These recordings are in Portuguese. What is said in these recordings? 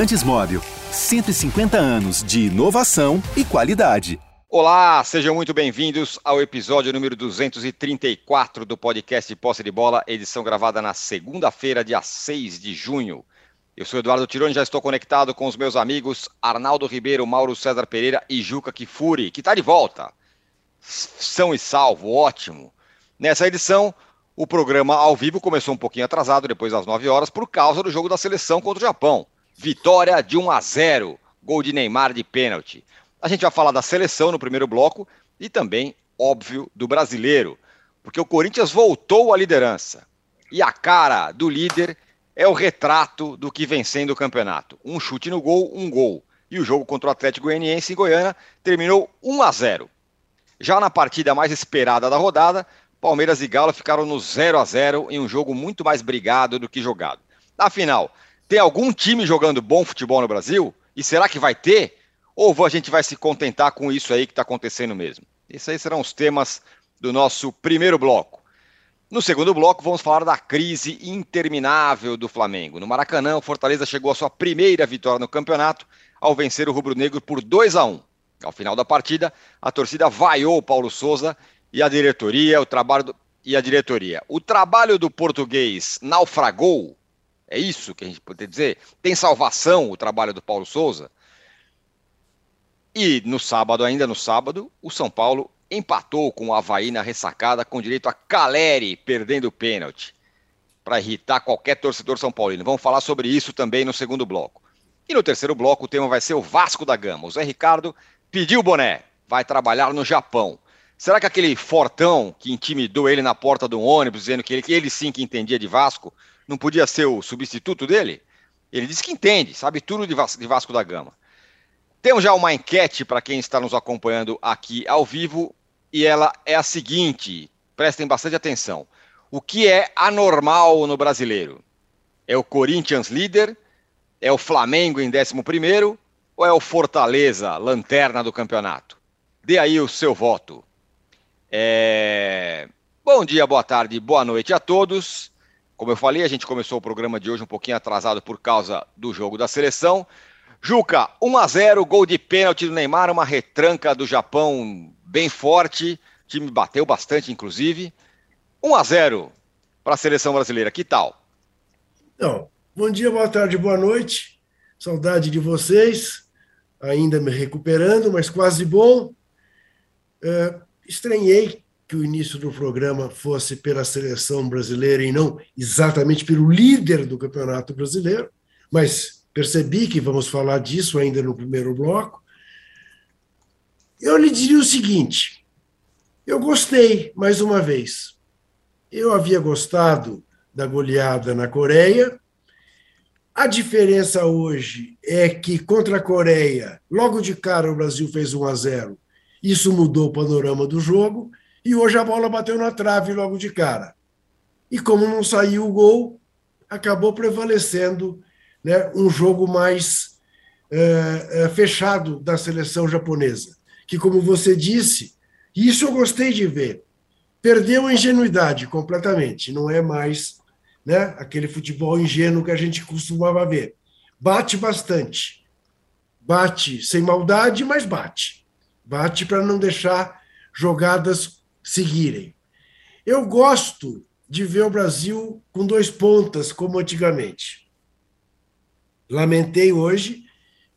Lubrificantes Móvel. 150 anos de inovação e qualidade. Olá, sejam muito bem-vindos ao episódio número 234 do podcast Posse de Bola, edição gravada na segunda-feira, dia 6 de junho. Eu sou Eduardo Tironi, já estou conectado com os meus amigos Arnaldo Ribeiro, Mauro César Pereira e Juca Kifuri, que está de volta. São e salvo, ótimo. Nessa edição, o programa ao vivo começou um pouquinho atrasado, depois das 9 horas, por causa do jogo da seleção contra o Japão. Vitória de 1 a 0, gol de Neymar de pênalti. A gente vai falar da seleção no primeiro bloco e também, óbvio, do brasileiro, porque o Corinthians voltou à liderança. E a cara do líder é o retrato do que vem sendo o campeonato. Um chute no gol, um gol. E o jogo contra o Atlético Goianiense em Goiânia terminou 1 a 0. Já na partida mais esperada da rodada, Palmeiras e Galo ficaram no 0 a 0 em um jogo muito mais brigado do que jogado. Afinal, tem algum time jogando bom futebol no Brasil? E será que vai ter? Ou a gente vai se contentar com isso aí que está acontecendo mesmo? Esses aí serão os temas do nosso primeiro bloco. No segundo bloco, vamos falar da crise interminável do Flamengo. No Maracanã, o Fortaleza chegou à sua primeira vitória no campeonato ao vencer o Rubro Negro por 2 a 1. Ao final da partida, a torcida vaiou o Paulo Souza e a diretoria, o trabalho do... e a diretoria. O trabalho do português naufragou. É isso que a gente pode dizer? Tem salvação o trabalho do Paulo Souza? E no sábado, ainda no sábado, o São Paulo empatou com o Havaí na ressacada, com direito a Caleri perdendo o pênalti. Para irritar qualquer torcedor São Paulino. Vamos falar sobre isso também no segundo bloco. E no terceiro bloco, o tema vai ser o Vasco da Gama. O Zé Ricardo pediu o boné, vai trabalhar no Japão. Será que aquele fortão que intimidou ele na porta do ônibus, dizendo que ele, que ele sim que entendia de Vasco, não podia ser o substituto dele? Ele disse que entende, sabe tudo de Vasco, de Vasco da Gama. Temos já uma enquete para quem está nos acompanhando aqui ao vivo e ela é a seguinte: prestem bastante atenção. O que é anormal no brasileiro? É o Corinthians líder? É o Flamengo em 11 ou é o Fortaleza, lanterna do campeonato? Dê aí o seu voto. É... Bom dia, boa tarde, boa noite a todos. Como eu falei, a gente começou o programa de hoje um pouquinho atrasado por causa do jogo da seleção. Juca, 1 a 0 gol de pênalti do Neymar, uma retranca do Japão bem forte. O time bateu bastante, inclusive. 1 a 0 para a seleção brasileira. Que tal? Então, bom dia, boa tarde, boa noite. Saudade de vocês. Ainda me recuperando, mas quase bom. É, estranhei que o início do programa fosse pela seleção brasileira e não exatamente pelo líder do Campeonato Brasileiro, mas percebi que vamos falar disso ainda no primeiro bloco. Eu lhe diria o seguinte: eu gostei, mais uma vez. Eu havia gostado da goleada na Coreia. A diferença hoje é que contra a Coreia, logo de cara o Brasil fez 1 a 0 isso mudou o panorama do jogo e hoje a bola bateu na trave logo de cara. E como não saiu o gol, acabou prevalecendo né, um jogo mais é, é, fechado da seleção japonesa, que, como você disse, isso eu gostei de ver, perdeu a ingenuidade completamente, não é mais né, aquele futebol ingênuo que a gente costumava ver. Bate bastante, bate sem maldade, mas bate. Bate para não deixar jogadas seguirem. Eu gosto de ver o Brasil com dois pontas, como antigamente. Lamentei hoje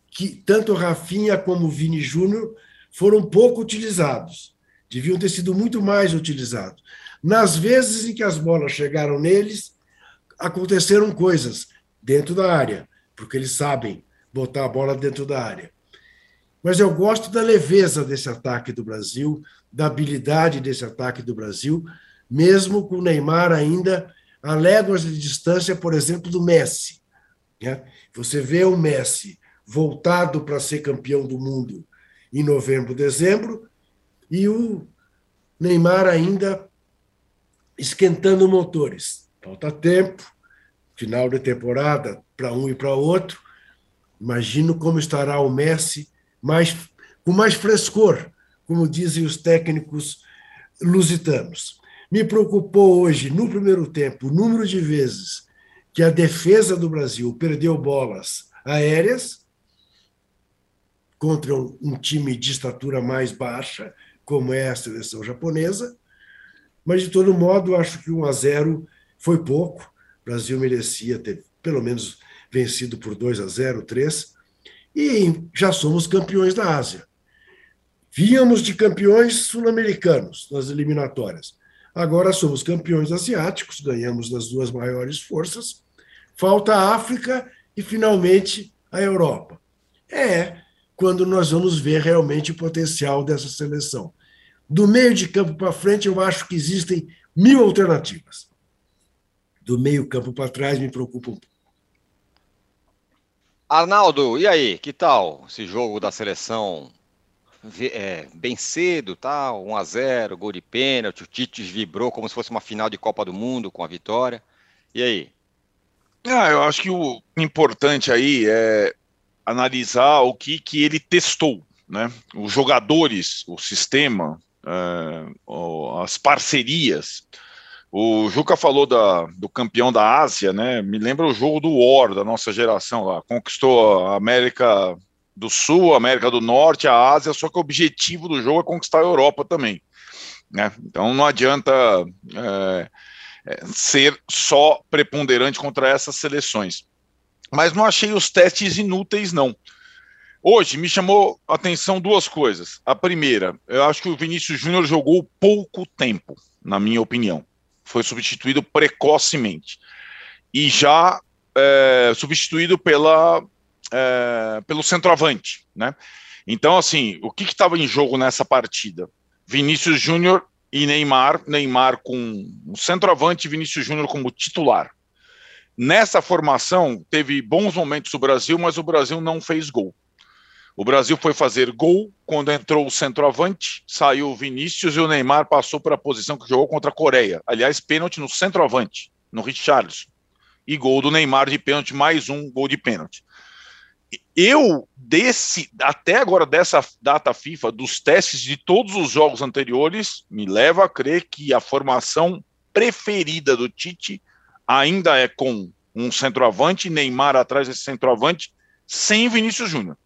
que tanto Rafinha como Vini Júnior foram pouco utilizados. Deviam ter sido muito mais utilizados. Nas vezes em que as bolas chegaram neles, aconteceram coisas dentro da área, porque eles sabem botar a bola dentro da área. Mas eu gosto da leveza desse ataque do Brasil, da habilidade desse ataque do Brasil, mesmo com o Neymar ainda a léguas de distância, por exemplo, do Messi. Né? Você vê o Messi voltado para ser campeão do mundo em novembro, dezembro, e o Neymar ainda esquentando motores. Falta tempo, final de temporada para um e para outro. Imagino como estará o Messi mais, com mais frescor, como dizem os técnicos lusitanos. Me preocupou hoje, no primeiro tempo, o número de vezes que a defesa do Brasil perdeu bolas aéreas contra um, time de estatura mais baixa, como é a seleção japonesa. Mas, de todo modo, acho que 1 a 0 foi pouco. O Brasil merecia ter, pelo menos, vencido por 2 a 0, 3. E já somos campeões da Ásia. Víamos de campeões sul-americanos nas eliminatórias. Agora somos campeões asiáticos, ganhamos das duas maiores forças. Falta a África e, finalmente, a Europa. É quando nós vamos ver realmente o potencial dessa seleção. Do meio de campo para frente, eu acho que existem mil alternativas. Do meio campo para trás, me preocupa um pouco. Arnaldo, e aí, que tal esse jogo da seleção é, bem cedo, tal, 1 a 0 gol de pênalti, o Tite vibrou como se fosse uma final de Copa do Mundo com a vitória. E aí? Ah, eu acho que o importante aí é analisar o que, que ele testou, né? Os jogadores, o sistema, é, as parcerias. O Juca falou da, do campeão da Ásia, né? Me lembra o jogo do War da nossa geração lá. Conquistou a América do Sul, América do Norte, a Ásia, só que o objetivo do jogo é conquistar a Europa também. Né? Então não adianta é, é, ser só preponderante contra essas seleções. Mas não achei os testes inúteis, não. Hoje me chamou a atenção duas coisas. A primeira, eu acho que o Vinícius Júnior jogou pouco tempo, na minha opinião. Foi substituído precocemente. E já é, substituído pela é, pelo centroavante, né? Então, assim, o que estava em jogo nessa partida? Vinícius Júnior e Neymar, Neymar com o centroavante e Vinícius Júnior como titular. Nessa formação, teve bons momentos o Brasil, mas o Brasil não fez gol. O Brasil foi fazer gol quando entrou o centroavante, saiu o Vinícius e o Neymar passou para a posição que jogou contra a Coreia. Aliás, pênalti no centroavante, no Richarlison. E gol do Neymar de pênalti, mais um gol de pênalti eu desse até agora dessa data FIFA dos testes de todos os jogos anteriores me leva a crer que a formação preferida do Tite ainda é com um centroavante Neymar atrás desse centroavante sem Vinícius Júnior.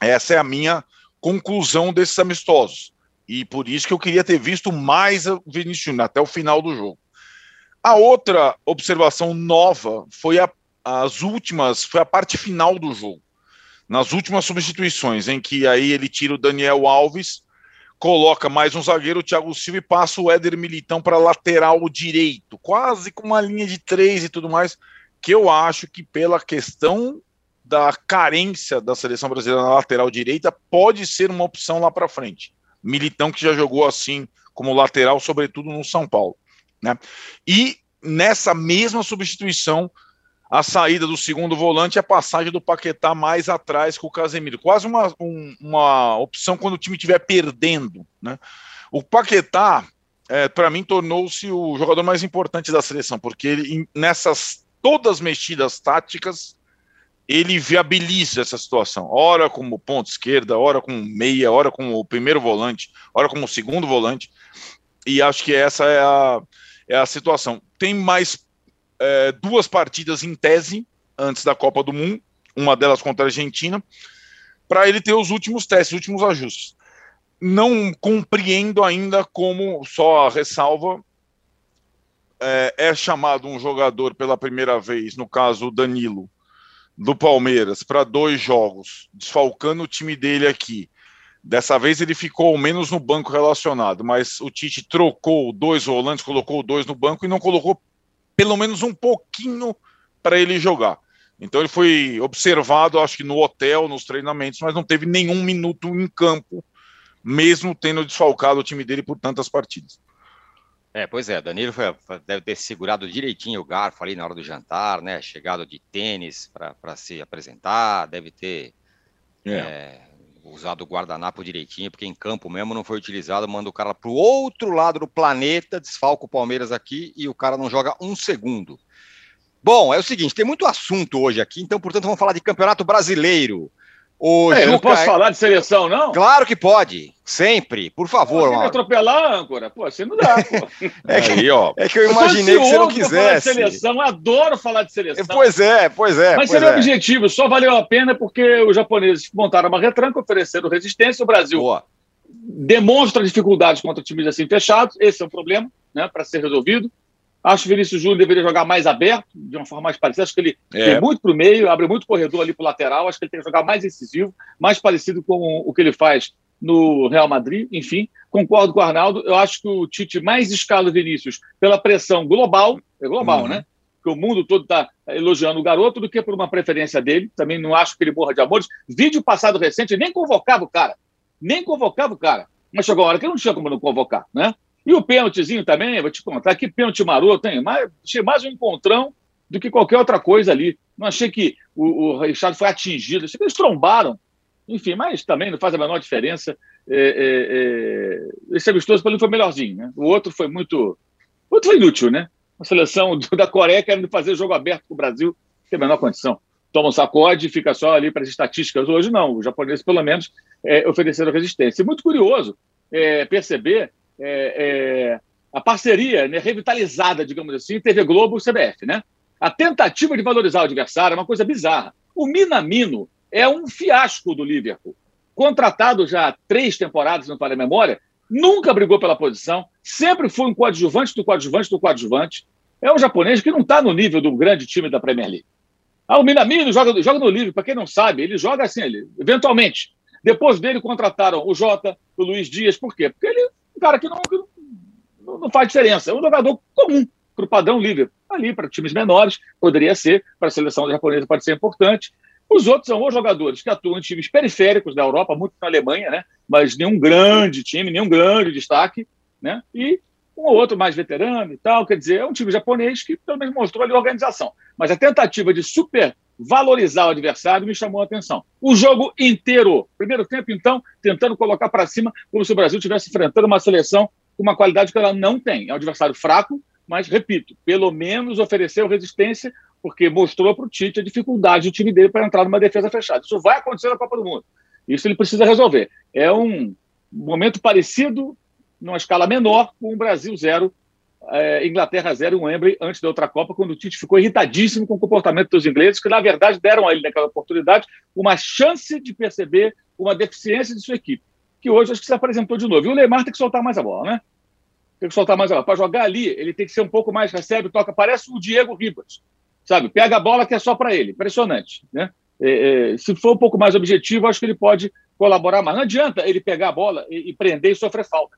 Essa é a minha conclusão desses amistosos e por isso que eu queria ter visto mais Vinícius Júnior até o final do jogo. A outra observação nova foi a, as últimas, foi a parte final do jogo nas últimas substituições, em que aí ele tira o Daniel Alves, coloca mais um zagueiro, o Thiago Silva, e passa o Éder Militão para lateral direito, quase com uma linha de três e tudo mais, que eu acho que pela questão da carência da seleção brasileira na lateral direita, pode ser uma opção lá para frente. Militão que já jogou assim como lateral, sobretudo no São Paulo. Né? E nessa mesma substituição, a saída do segundo volante e a passagem do Paquetá mais atrás com o Casemiro. Quase uma, um, uma opção quando o time estiver perdendo. Né? O Paquetá, é, para mim, tornou-se o jogador mais importante da seleção, porque ele, nessas todas mexidas táticas, ele viabiliza essa situação. Ora como ponto esquerda, ora como meia, ora como o primeiro volante, ora como o segundo volante. E acho que essa é a, é a situação. Tem mais é, duas partidas em tese antes da Copa do Mundo, uma delas contra a Argentina, para ele ter os últimos testes, os últimos ajustes. Não compreendo ainda como, só a ressalva, é, é chamado um jogador pela primeira vez, no caso o Danilo, do Palmeiras, para dois jogos, desfalcando o time dele aqui. Dessa vez ele ficou menos no banco relacionado, mas o Tite trocou dois volantes, colocou dois no banco e não colocou pelo menos um pouquinho para ele jogar. Então ele foi observado, acho que no hotel, nos treinamentos, mas não teve nenhum minuto em campo, mesmo tendo desfalcado o time dele por tantas partidas. É, pois é, Danilo foi, deve ter segurado direitinho o garfo ali na hora do jantar, né? Chegado de tênis para se apresentar, deve ter é. É, usado o guardanapo direitinho, porque em campo mesmo não foi utilizado, manda o cara para o outro lado do planeta, desfalca o Palmeiras aqui e o cara não joga um segundo. Bom, é o seguinte, tem muito assunto hoje aqui, então, portanto, vamos falar de Campeonato Brasileiro. O é, Juca... não posso falar de seleção, não? Claro que pode. Sempre, por favor, Mauro. atropelar, âncora? Pô, você não dá, pô. é, que, Aí, ó. é que eu imaginei eu que você não quisesse. Falar de seleção, adoro falar de seleção. Pois é, pois é. Mas pois seria é. objetivo, só valeu a pena porque os japoneses montaram uma retranca, ofereceram resistência, o Brasil Boa. demonstra dificuldades contra times assim fechados, esse é um problema, né, para ser resolvido. Acho que o Vinícius Júnior deveria jogar mais aberto, de uma forma mais parecida. Acho que ele é. tem muito para o meio, abre muito corredor ali para o lateral. Acho que ele tem que jogar mais incisivo, mais parecido com o que ele faz no Real Madrid. Enfim, concordo com o Arnaldo. Eu acho que o Tite mais escala o Vinícius pela pressão global, é global, uhum. né? Que o mundo todo está elogiando o garoto do que por uma preferência dele. Também não acho que ele morra de amores. Vídeo passado recente, nem convocava o cara. Nem convocava o cara. Mas chegou a hora que não tinha como não convocar, né? E o pênaltizinho também, vou te contar, que pênalti maroto, hein? Mais, achei mais um encontrão do que qualquer outra coisa ali. Não achei que o, o Richard foi atingido, achei que eles trombaram. Enfim, mas também não faz a menor diferença. É, é, é... Esse amistoso para ele foi melhorzinho, né? O outro foi muito. O outro foi inútil, né? A seleção da Coreia querendo fazer jogo aberto com o Brasil, tem a menor condição. Toma um sacode e fica só ali para as estatísticas. Hoje não, os japoneses, pelo menos, é, ofereceram resistência. E muito curioso é, perceber é, é, a parceria né, revitalizada, digamos assim, TV Globo e CBF. Né? A tentativa de valorizar o adversário é uma coisa bizarra. O Minamino é um fiasco do Liverpool. Contratado já há três temporadas, não falha a memória, nunca brigou pela posição, sempre foi um coadjuvante do coadjuvante do coadjuvante. É um japonês que não está no nível do grande time da Premier League. Ah, o Minamino joga, joga no Liverpool, para quem não sabe, ele joga assim, ele, eventualmente. Depois dele contrataram o Jota, o Luiz Dias, por quê? Porque ele um cara que não, que não, não faz diferença. É um jogador comum para o padrão livre. Ali, para times menores, poderia ser, para a seleção japonesa pode ser importante. Os outros são os jogadores que atuam em times periféricos da Europa, muito na Alemanha, né? mas nenhum grande time, nenhum grande destaque, né? e um ou outro mais veterano e tal. Quer dizer, é um time japonês que pelo menos mostrou ali organização. Mas a tentativa de super valorizar o adversário me chamou a atenção. O jogo inteiro, primeiro tempo, então, tentando colocar para cima, como se o Brasil estivesse enfrentando uma seleção com uma qualidade que ela não tem. É um adversário fraco, mas, repito, pelo menos ofereceu resistência, porque mostrou para o Tite a dificuldade do time dele para entrar numa defesa fechada. Isso vai acontecer na Copa do Mundo. Isso ele precisa resolver. É um momento parecido, numa escala menor, com o Brasil zero é, Inglaterra 0 em Wembley antes da outra Copa, quando o Tite ficou irritadíssimo com o comportamento dos ingleses, que na verdade deram a ele naquela oportunidade uma chance de perceber uma deficiência de sua equipe, que hoje acho que se apresentou de novo. E o Neymar tem que soltar mais a bola, né? Tem que soltar mais a bola. Para jogar ali, ele tem que ser um pouco mais recebe, toca, parece o Diego Ribas, sabe? Pega a bola que é só para ele, impressionante, né? É, é, se for um pouco mais objetivo, acho que ele pode colaborar mais. Não adianta ele pegar a bola e, e prender e sofrer falta.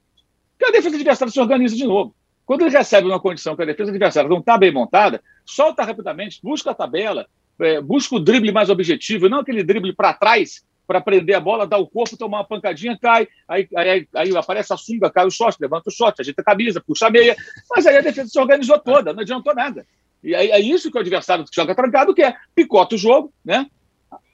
Porque a defesa adversária se organiza de novo. Quando ele recebe uma condição que a defesa adversária não está bem montada, solta rapidamente, busca a tabela, é, busca o drible mais objetivo, não aquele drible para trás para prender a bola, dar o corpo, tomar uma pancadinha, cai, aí, aí, aí aparece a sunga, cai o short, levanta o short, ajeita a camisa, puxa a meia, mas aí a defesa se organizou toda, não adiantou nada. E é isso que o adversário que joga trancado quer, picota o jogo, né?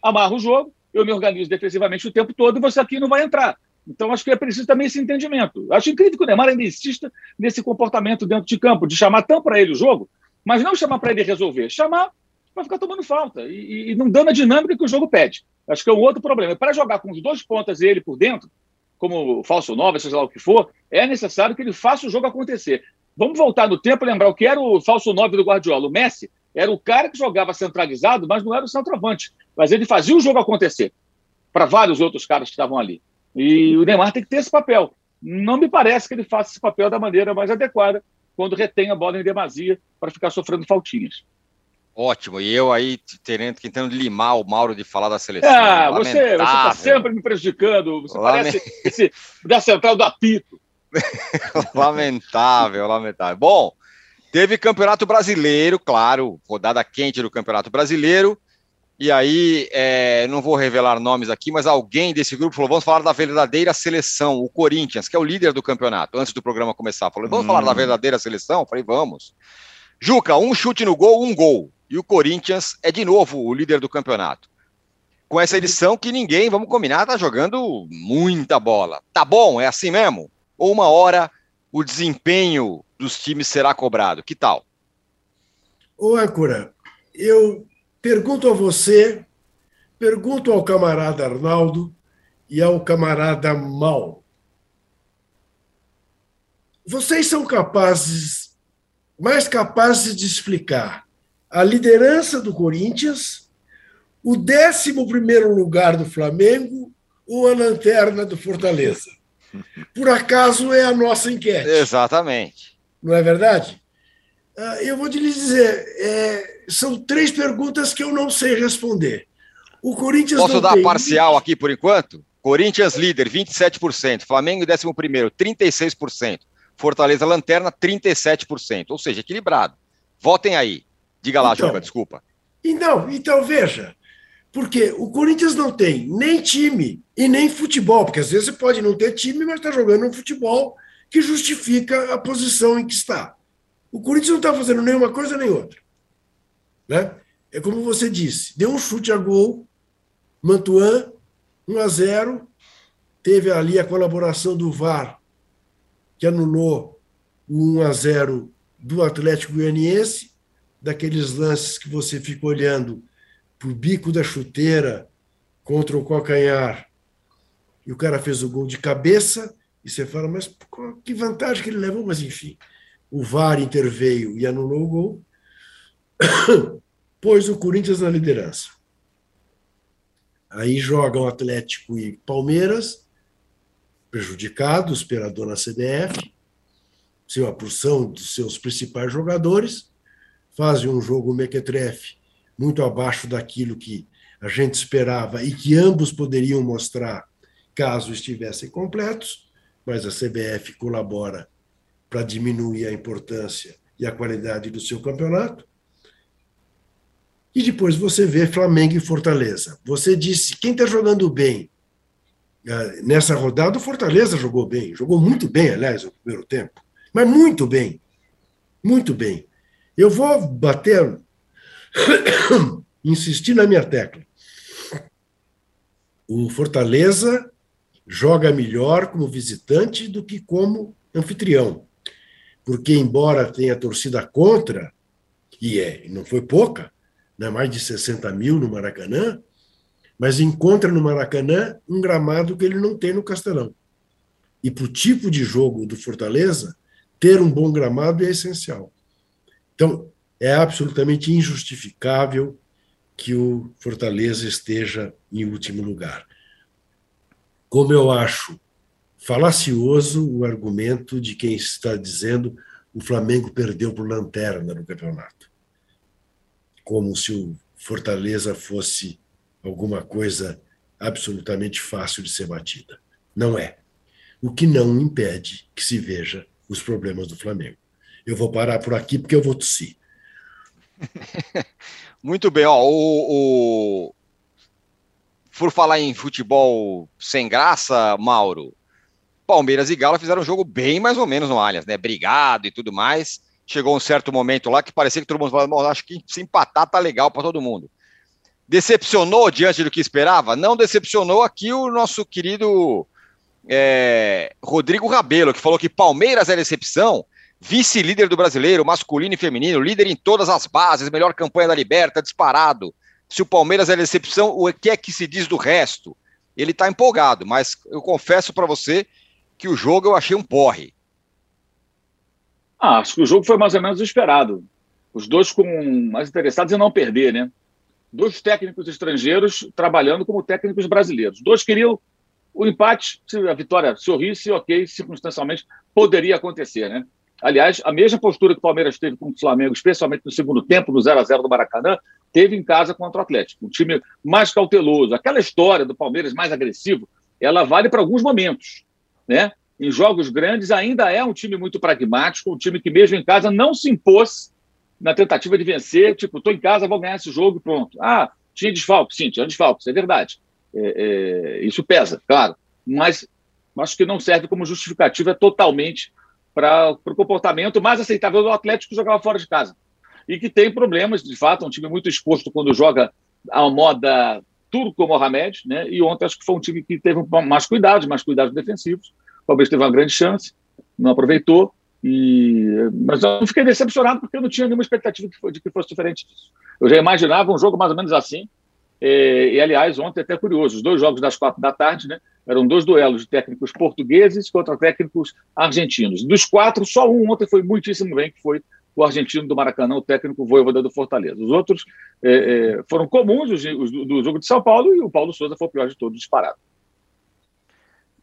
amarra o jogo, eu me organizo defensivamente o tempo todo e você aqui não vai entrar. Então, acho que é preciso também esse entendimento. Acho incrível que o Neymar ainda insista nesse comportamento dentro de campo, de chamar tão para ele o jogo, mas não chamar para ele resolver, chamar para ficar tomando falta e, e, não dando a dinâmica que o jogo pede. Acho que é um outro problema. Para jogar com os dois pontas e ele por dentro, como falso nove, seja lá o que for, é necessário que ele faça o jogo acontecer. Vamos voltar no tempo e lembrar o que era o falso nove do Guardiola. O Messi era o cara que jogava centralizado, mas não era o centroavante. Mas ele fazia o jogo acontecer para vários outros caras que estavam ali. E o Neymar tem que ter esse papel. Não me parece que ele faça esse papel da maneira mais adequada quando retém a bola em demasia para ficar sofrendo faltinhas. Ótimo, e eu aí tentando, tentando limar o Mauro de falar da seleção. Ah, você está sempre me prejudicando. Você Lament... parece esse da central do apito. lamentável, lamentável. Bom, teve Campeonato Brasileiro, claro, rodada quente do Campeonato Brasileiro. E aí, é, não vou revelar nomes aqui, mas alguém desse grupo falou: vamos falar da verdadeira seleção, o Corinthians, que é o líder do campeonato, antes do programa começar. Falou: vamos hum. falar da hum. verdadeira seleção? Falei: vamos. Juca, um chute no gol, um gol. E o Corinthians é de novo o líder do campeonato. Com essa edição que ninguém, vamos combinar, tá jogando muita bola. Tá bom? É assim mesmo? Ou uma hora o desempenho dos times será cobrado? Que tal? Ô, Âncora, eu Pergunto a você, pergunto ao camarada Arnaldo e ao camarada Mal. vocês são capazes, mais capazes de explicar a liderança do Corinthians, o 11 lugar do Flamengo ou a lanterna do Fortaleza? Por acaso é a nossa enquete. Exatamente. Não é verdade? Ah, eu vou te dizer, é, são três perguntas que eu não sei responder. O Corinthians Posso dar parcial aqui por enquanto? Corinthians líder, 27%. Flamengo 11 36%. Fortaleza Lanterna, 37%. Ou seja, equilibrado. Votem aí. Diga lá, então, Juba, desculpa. Então, então, veja. Porque o Corinthians não tem nem time e nem futebol. Porque às vezes você pode não ter time, mas está jogando um futebol que justifica a posição em que está. O Corinthians não está fazendo nenhuma coisa nem outra. Né? É como você disse: deu um chute a gol, Mantuan, 1 a 0. Teve ali a colaboração do VAR que anulou o 1 a 0 do Atlético Goianiense, daqueles lances que você fica olhando o bico da chuteira contra o calcanhar, e o cara fez o gol de cabeça, e você fala, mas que vantagem que ele levou, mas enfim. O VAR interveio e anulou o gol, pôs o Corinthians na liderança. Aí jogam Atlético e Palmeiras, prejudicados pela dona seu, a porção dos seus principais jogadores, fazem um jogo mequetrefe muito abaixo daquilo que a gente esperava e que ambos poderiam mostrar caso estivessem completos, mas a CBF colabora para diminuir a importância e a qualidade do seu campeonato. E depois você vê Flamengo e Fortaleza. Você disse, quem está jogando bem? É, nessa rodada, o Fortaleza jogou bem, jogou muito bem, aliás, no primeiro tempo, mas muito bem, muito bem. Eu vou bater, insistir na minha tecla. O Fortaleza joga melhor como visitante do que como anfitrião, porque, embora tenha torcida contra, e é, não foi pouca, né, mais de 60 mil no Maracanã, mas encontra no Maracanã um gramado que ele não tem no Castelão. E para o tipo de jogo do Fortaleza, ter um bom gramado é essencial. Então, é absolutamente injustificável que o Fortaleza esteja em último lugar. Como eu acho falacioso o argumento de quem está dizendo o Flamengo perdeu por lanterna no campeonato. Como se o Fortaleza fosse alguma coisa absolutamente fácil de ser batida. Não é. O que não impede que se veja os problemas do Flamengo. Eu vou parar por aqui porque eu vou tossir. Muito bem, ó, o, o, por falar em futebol sem graça, Mauro, Palmeiras e Galo fizeram um jogo bem mais ou menos no Allianz, né? Brigado e tudo mais. Chegou um certo momento lá que parecia que todo mundo falava, acho que se empatar tá legal para todo mundo. Decepcionou diante do que esperava? Não decepcionou aqui o nosso querido é, Rodrigo Rabelo, que falou que Palmeiras é decepção, vice-líder do brasileiro, masculino e feminino, líder em todas as bases, melhor campanha da Liberta, disparado. Se o Palmeiras é decepção, o que é que se diz do resto? Ele está empolgado, mas eu confesso para você que o jogo eu achei um porre. Ah, acho que o jogo foi mais ou menos esperado. Os dois com mais interessados em não perder, né? dois técnicos estrangeiros trabalhando como técnicos brasileiros. Dois queriam o empate, se a vitória sorrisse, ok, circunstancialmente poderia acontecer, né? Aliás, a mesma postura que o Palmeiras teve com o Flamengo, especialmente no segundo tempo, no 0 a 0 do Maracanã, teve em casa contra o Atlético. Um time mais cauteloso. Aquela história do Palmeiras mais agressivo, ela vale para alguns momentos, né? Em jogos grandes ainda é um time muito pragmático, um time que mesmo em casa não se impôs na tentativa de vencer, tipo, estou em casa, vou ganhar esse jogo e pronto. Ah, tinha desfalque, sim, tinha desfalque, isso é verdade. É, é, isso pesa, claro, mas acho que não serve como justificativa totalmente para o comportamento mais aceitável do Atlético jogava fora de casa. E que tem problemas, de fato, é um time muito exposto quando joga a moda turco Mohamed, né? E ontem acho que foi um time que teve mais cuidados, mais cuidados defensivos. Talvez teve uma grande chance, não aproveitou. E, mas eu não fiquei decepcionado porque eu não tinha nenhuma expectativa de que fosse diferente disso. Eu já imaginava um jogo mais ou menos assim, E, aliás, ontem até curioso, os dois jogos das quatro da tarde, né? Eram dois duelos de técnicos portugueses contra técnicos argentinos. Dos quatro, só um ontem foi muitíssimo bem, que foi o argentino do Maracanã, o técnico Voivoda do Fortaleza. Os outros é, é, foram comuns, os, os, do jogo de São Paulo, e o Paulo Souza foi o pior de todos, disparado.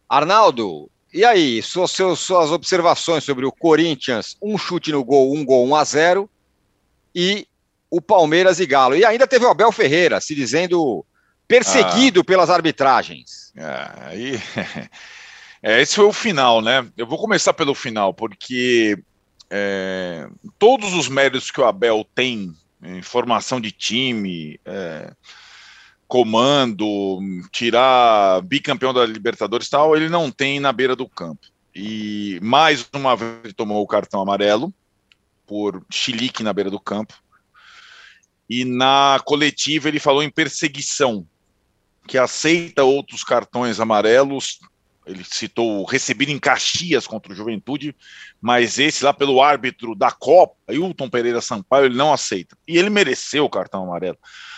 Arnaldo, e aí, suas, suas observações sobre o Corinthians, um chute no gol, um gol, um a zero, e o Palmeiras e Galo. E ainda teve o Abel Ferreira se dizendo perseguido ah, pelas arbitragens. É, aí, é, esse foi o final, né? Eu vou começar pelo final, porque é, todos os méritos que o Abel tem em formação de time, é, comando, tirar bicampeão da Libertadores e tal, ele não tem na beira do campo. E mais uma vez ele tomou o cartão amarelo por chilique na beira do campo. E na coletiva ele falou em perseguição, que aceita outros cartões amarelos. Ele citou recebido em Caxias contra o Juventude, mas esse lá pelo árbitro da Copa, Hilton Pereira Sampaio, ele não aceita. E ele mereceu o cartão amarelo.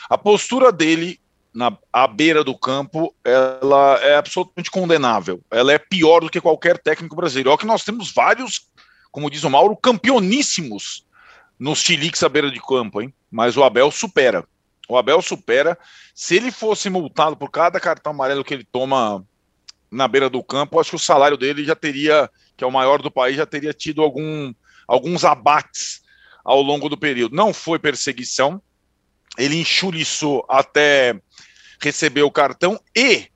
A postura dele na à beira do campo, ela é absolutamente condenável. Ela é pior do que qualquer técnico brasileiro. Olha que nós temos vários, como diz o Mauro, campeoníssimos nos chiliques à beira de campo, hein? Mas o Abel supera. O Abel supera. Se ele fosse multado por cada cartão amarelo que ele toma na beira do campo, acho que o salário dele já teria, que é o maior do país, já teria tido algum, alguns abates ao longo do período. Não foi perseguição, ele enxuliçou até receber o cartão e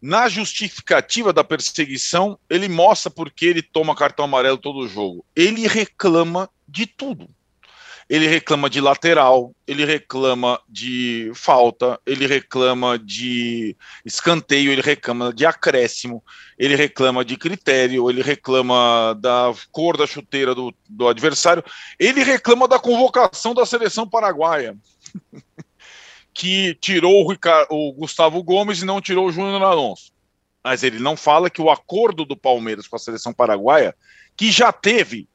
na justificativa da perseguição, ele mostra porque ele toma cartão amarelo todo jogo. Ele reclama de tudo. Ele reclama de lateral, ele reclama de falta, ele reclama de escanteio, ele reclama de acréscimo, ele reclama de critério, ele reclama da cor da chuteira do, do adversário, ele reclama da convocação da seleção paraguaia. que tirou o, Ricardo, o Gustavo Gomes e não tirou o Júnior Alonso. Mas ele não fala que o acordo do Palmeiras com a seleção paraguaia, que já teve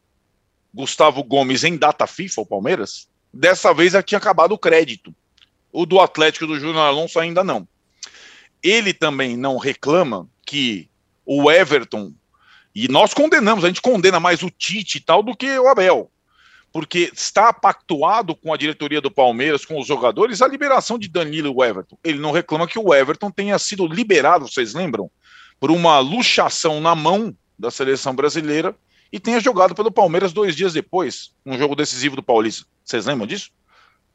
Gustavo Gomes em data FIFA, o Palmeiras, dessa vez já tinha acabado o crédito. O do Atlético do Júnior Alonso ainda não. Ele também não reclama que o Everton, e nós condenamos, a gente condena mais o Tite e tal do que o Abel porque está pactuado com a diretoria do Palmeiras, com os jogadores, a liberação de Danilo e o Everton. Ele não reclama que o Everton tenha sido liberado, vocês lembram? Por uma luxação na mão da seleção brasileira e tenha jogado pelo Palmeiras dois dias depois, um jogo decisivo do Paulista. Vocês lembram disso?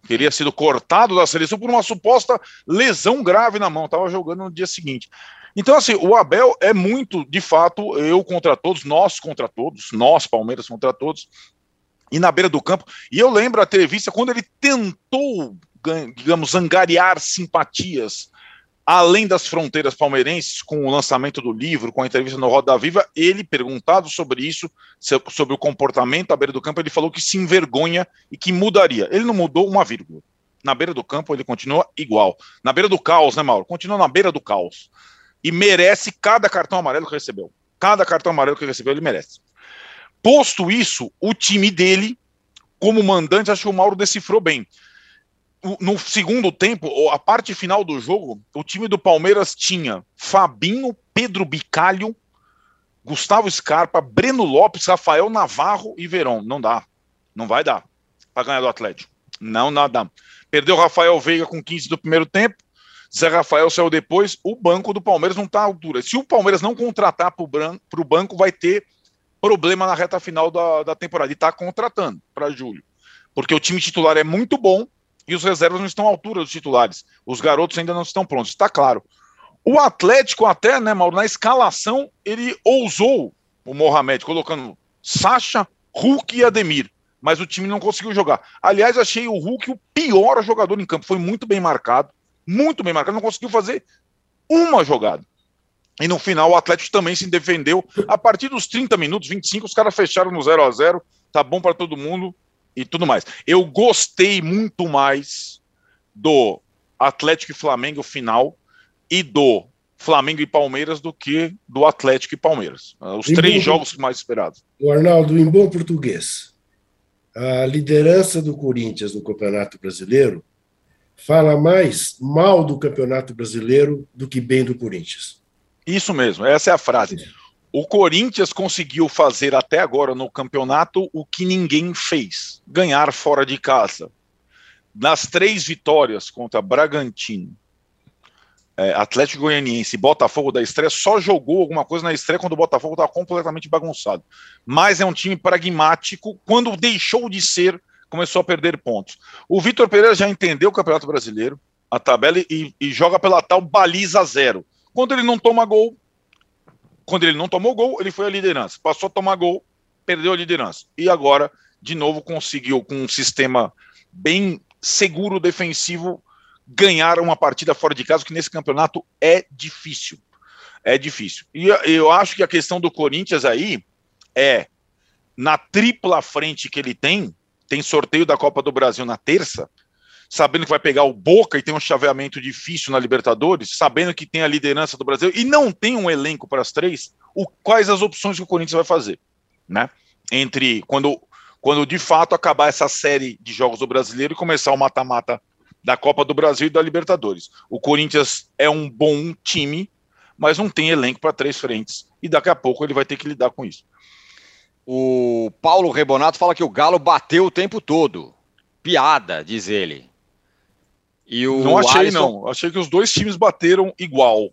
Teria sido cortado da seleção por uma suposta lesão grave na mão, estava jogando no dia seguinte. Então, assim, o Abel é muito, de fato, eu contra todos, nós contra todos, nós, Palmeiras contra todos, e na beira do campo. E eu lembro a entrevista quando ele tentou, digamos, angariar simpatias além das fronteiras palmeirenses, com o lançamento do livro, com a entrevista no Roda Viva, ele, perguntado sobre isso, sobre o comportamento à beira do campo, ele falou que se envergonha e que mudaria. Ele não mudou uma vírgula. Na beira do campo, ele continua igual. Na beira do caos, né, Mauro? Continua na beira do caos. E merece cada cartão amarelo que recebeu. Cada cartão amarelo que recebeu, ele merece. Posto isso, o time dele, como mandante, acho que o Mauro decifrou bem. No segundo tempo, a parte final do jogo, o time do Palmeiras tinha Fabinho, Pedro Bicalho, Gustavo Scarpa, Breno Lopes, Rafael Navarro e Verón. Não dá. Não vai dar para ganhar do Atlético. Não, nada. Perdeu Rafael Veiga com 15 do primeiro tempo. Zé Rafael saiu depois. O banco do Palmeiras não está à altura. Se o Palmeiras não contratar para o banco, vai ter problema na reta final da, da temporada. E está contratando para julho. Porque o time titular é muito bom e os reservas não estão à altura dos titulares. Os garotos ainda não estão prontos, está claro. O Atlético, até, né, Mauro, na escalação, ele ousou o Mohamed, colocando Sacha, Hulk e Ademir. Mas o time não conseguiu jogar. Aliás, achei o Hulk o pior jogador em campo. Foi muito bem marcado. Muito bem marcado. Não conseguiu fazer uma jogada. E no final o Atlético também se defendeu. A partir dos 30 minutos, 25, os caras fecharam no 0 a 0 Tá bom para todo mundo e tudo mais. Eu gostei muito mais do Atlético e Flamengo final e do Flamengo e Palmeiras do que do Atlético e Palmeiras. Os em três bom, jogos mais esperados. O Arnaldo, em bom português, a liderança do Corinthians no Campeonato Brasileiro fala mais mal do Campeonato Brasileiro do que bem do Corinthians. Isso mesmo, essa é a frase. O Corinthians conseguiu fazer até agora no campeonato o que ninguém fez: ganhar fora de casa. Nas três vitórias contra Bragantino, é, Atlético Goianiense e Botafogo da estreia, só jogou alguma coisa na estreia quando o Botafogo estava completamente bagunçado. Mas é um time pragmático. Quando deixou de ser, começou a perder pontos. O Vitor Pereira já entendeu o Campeonato Brasileiro, a tabela, e, e joga pela tal baliza zero. Quando ele não toma gol, quando ele não tomou gol, ele foi a liderança. Passou a tomar gol, perdeu a liderança. E agora, de novo, conseguiu, com um sistema bem seguro defensivo, ganhar uma partida fora de casa, que nesse campeonato é difícil. É difícil. E eu acho que a questão do Corinthians aí é na tripla frente que ele tem, tem sorteio da Copa do Brasil na terça, sabendo que vai pegar o Boca e tem um chaveamento difícil na Libertadores, sabendo que tem a liderança do Brasil e não tem um elenco para as três, o, quais as opções que o Corinthians vai fazer, né? Entre quando, quando de fato acabar essa série de jogos do Brasileiro e começar o mata-mata da Copa do Brasil e da Libertadores. O Corinthians é um bom time, mas não tem elenco para três frentes. E daqui a pouco ele vai ter que lidar com isso. O Paulo Rebonato fala que o Galo bateu o tempo todo. Piada, diz ele. E o não achei, Alisson... não. Achei que os dois times bateram igual.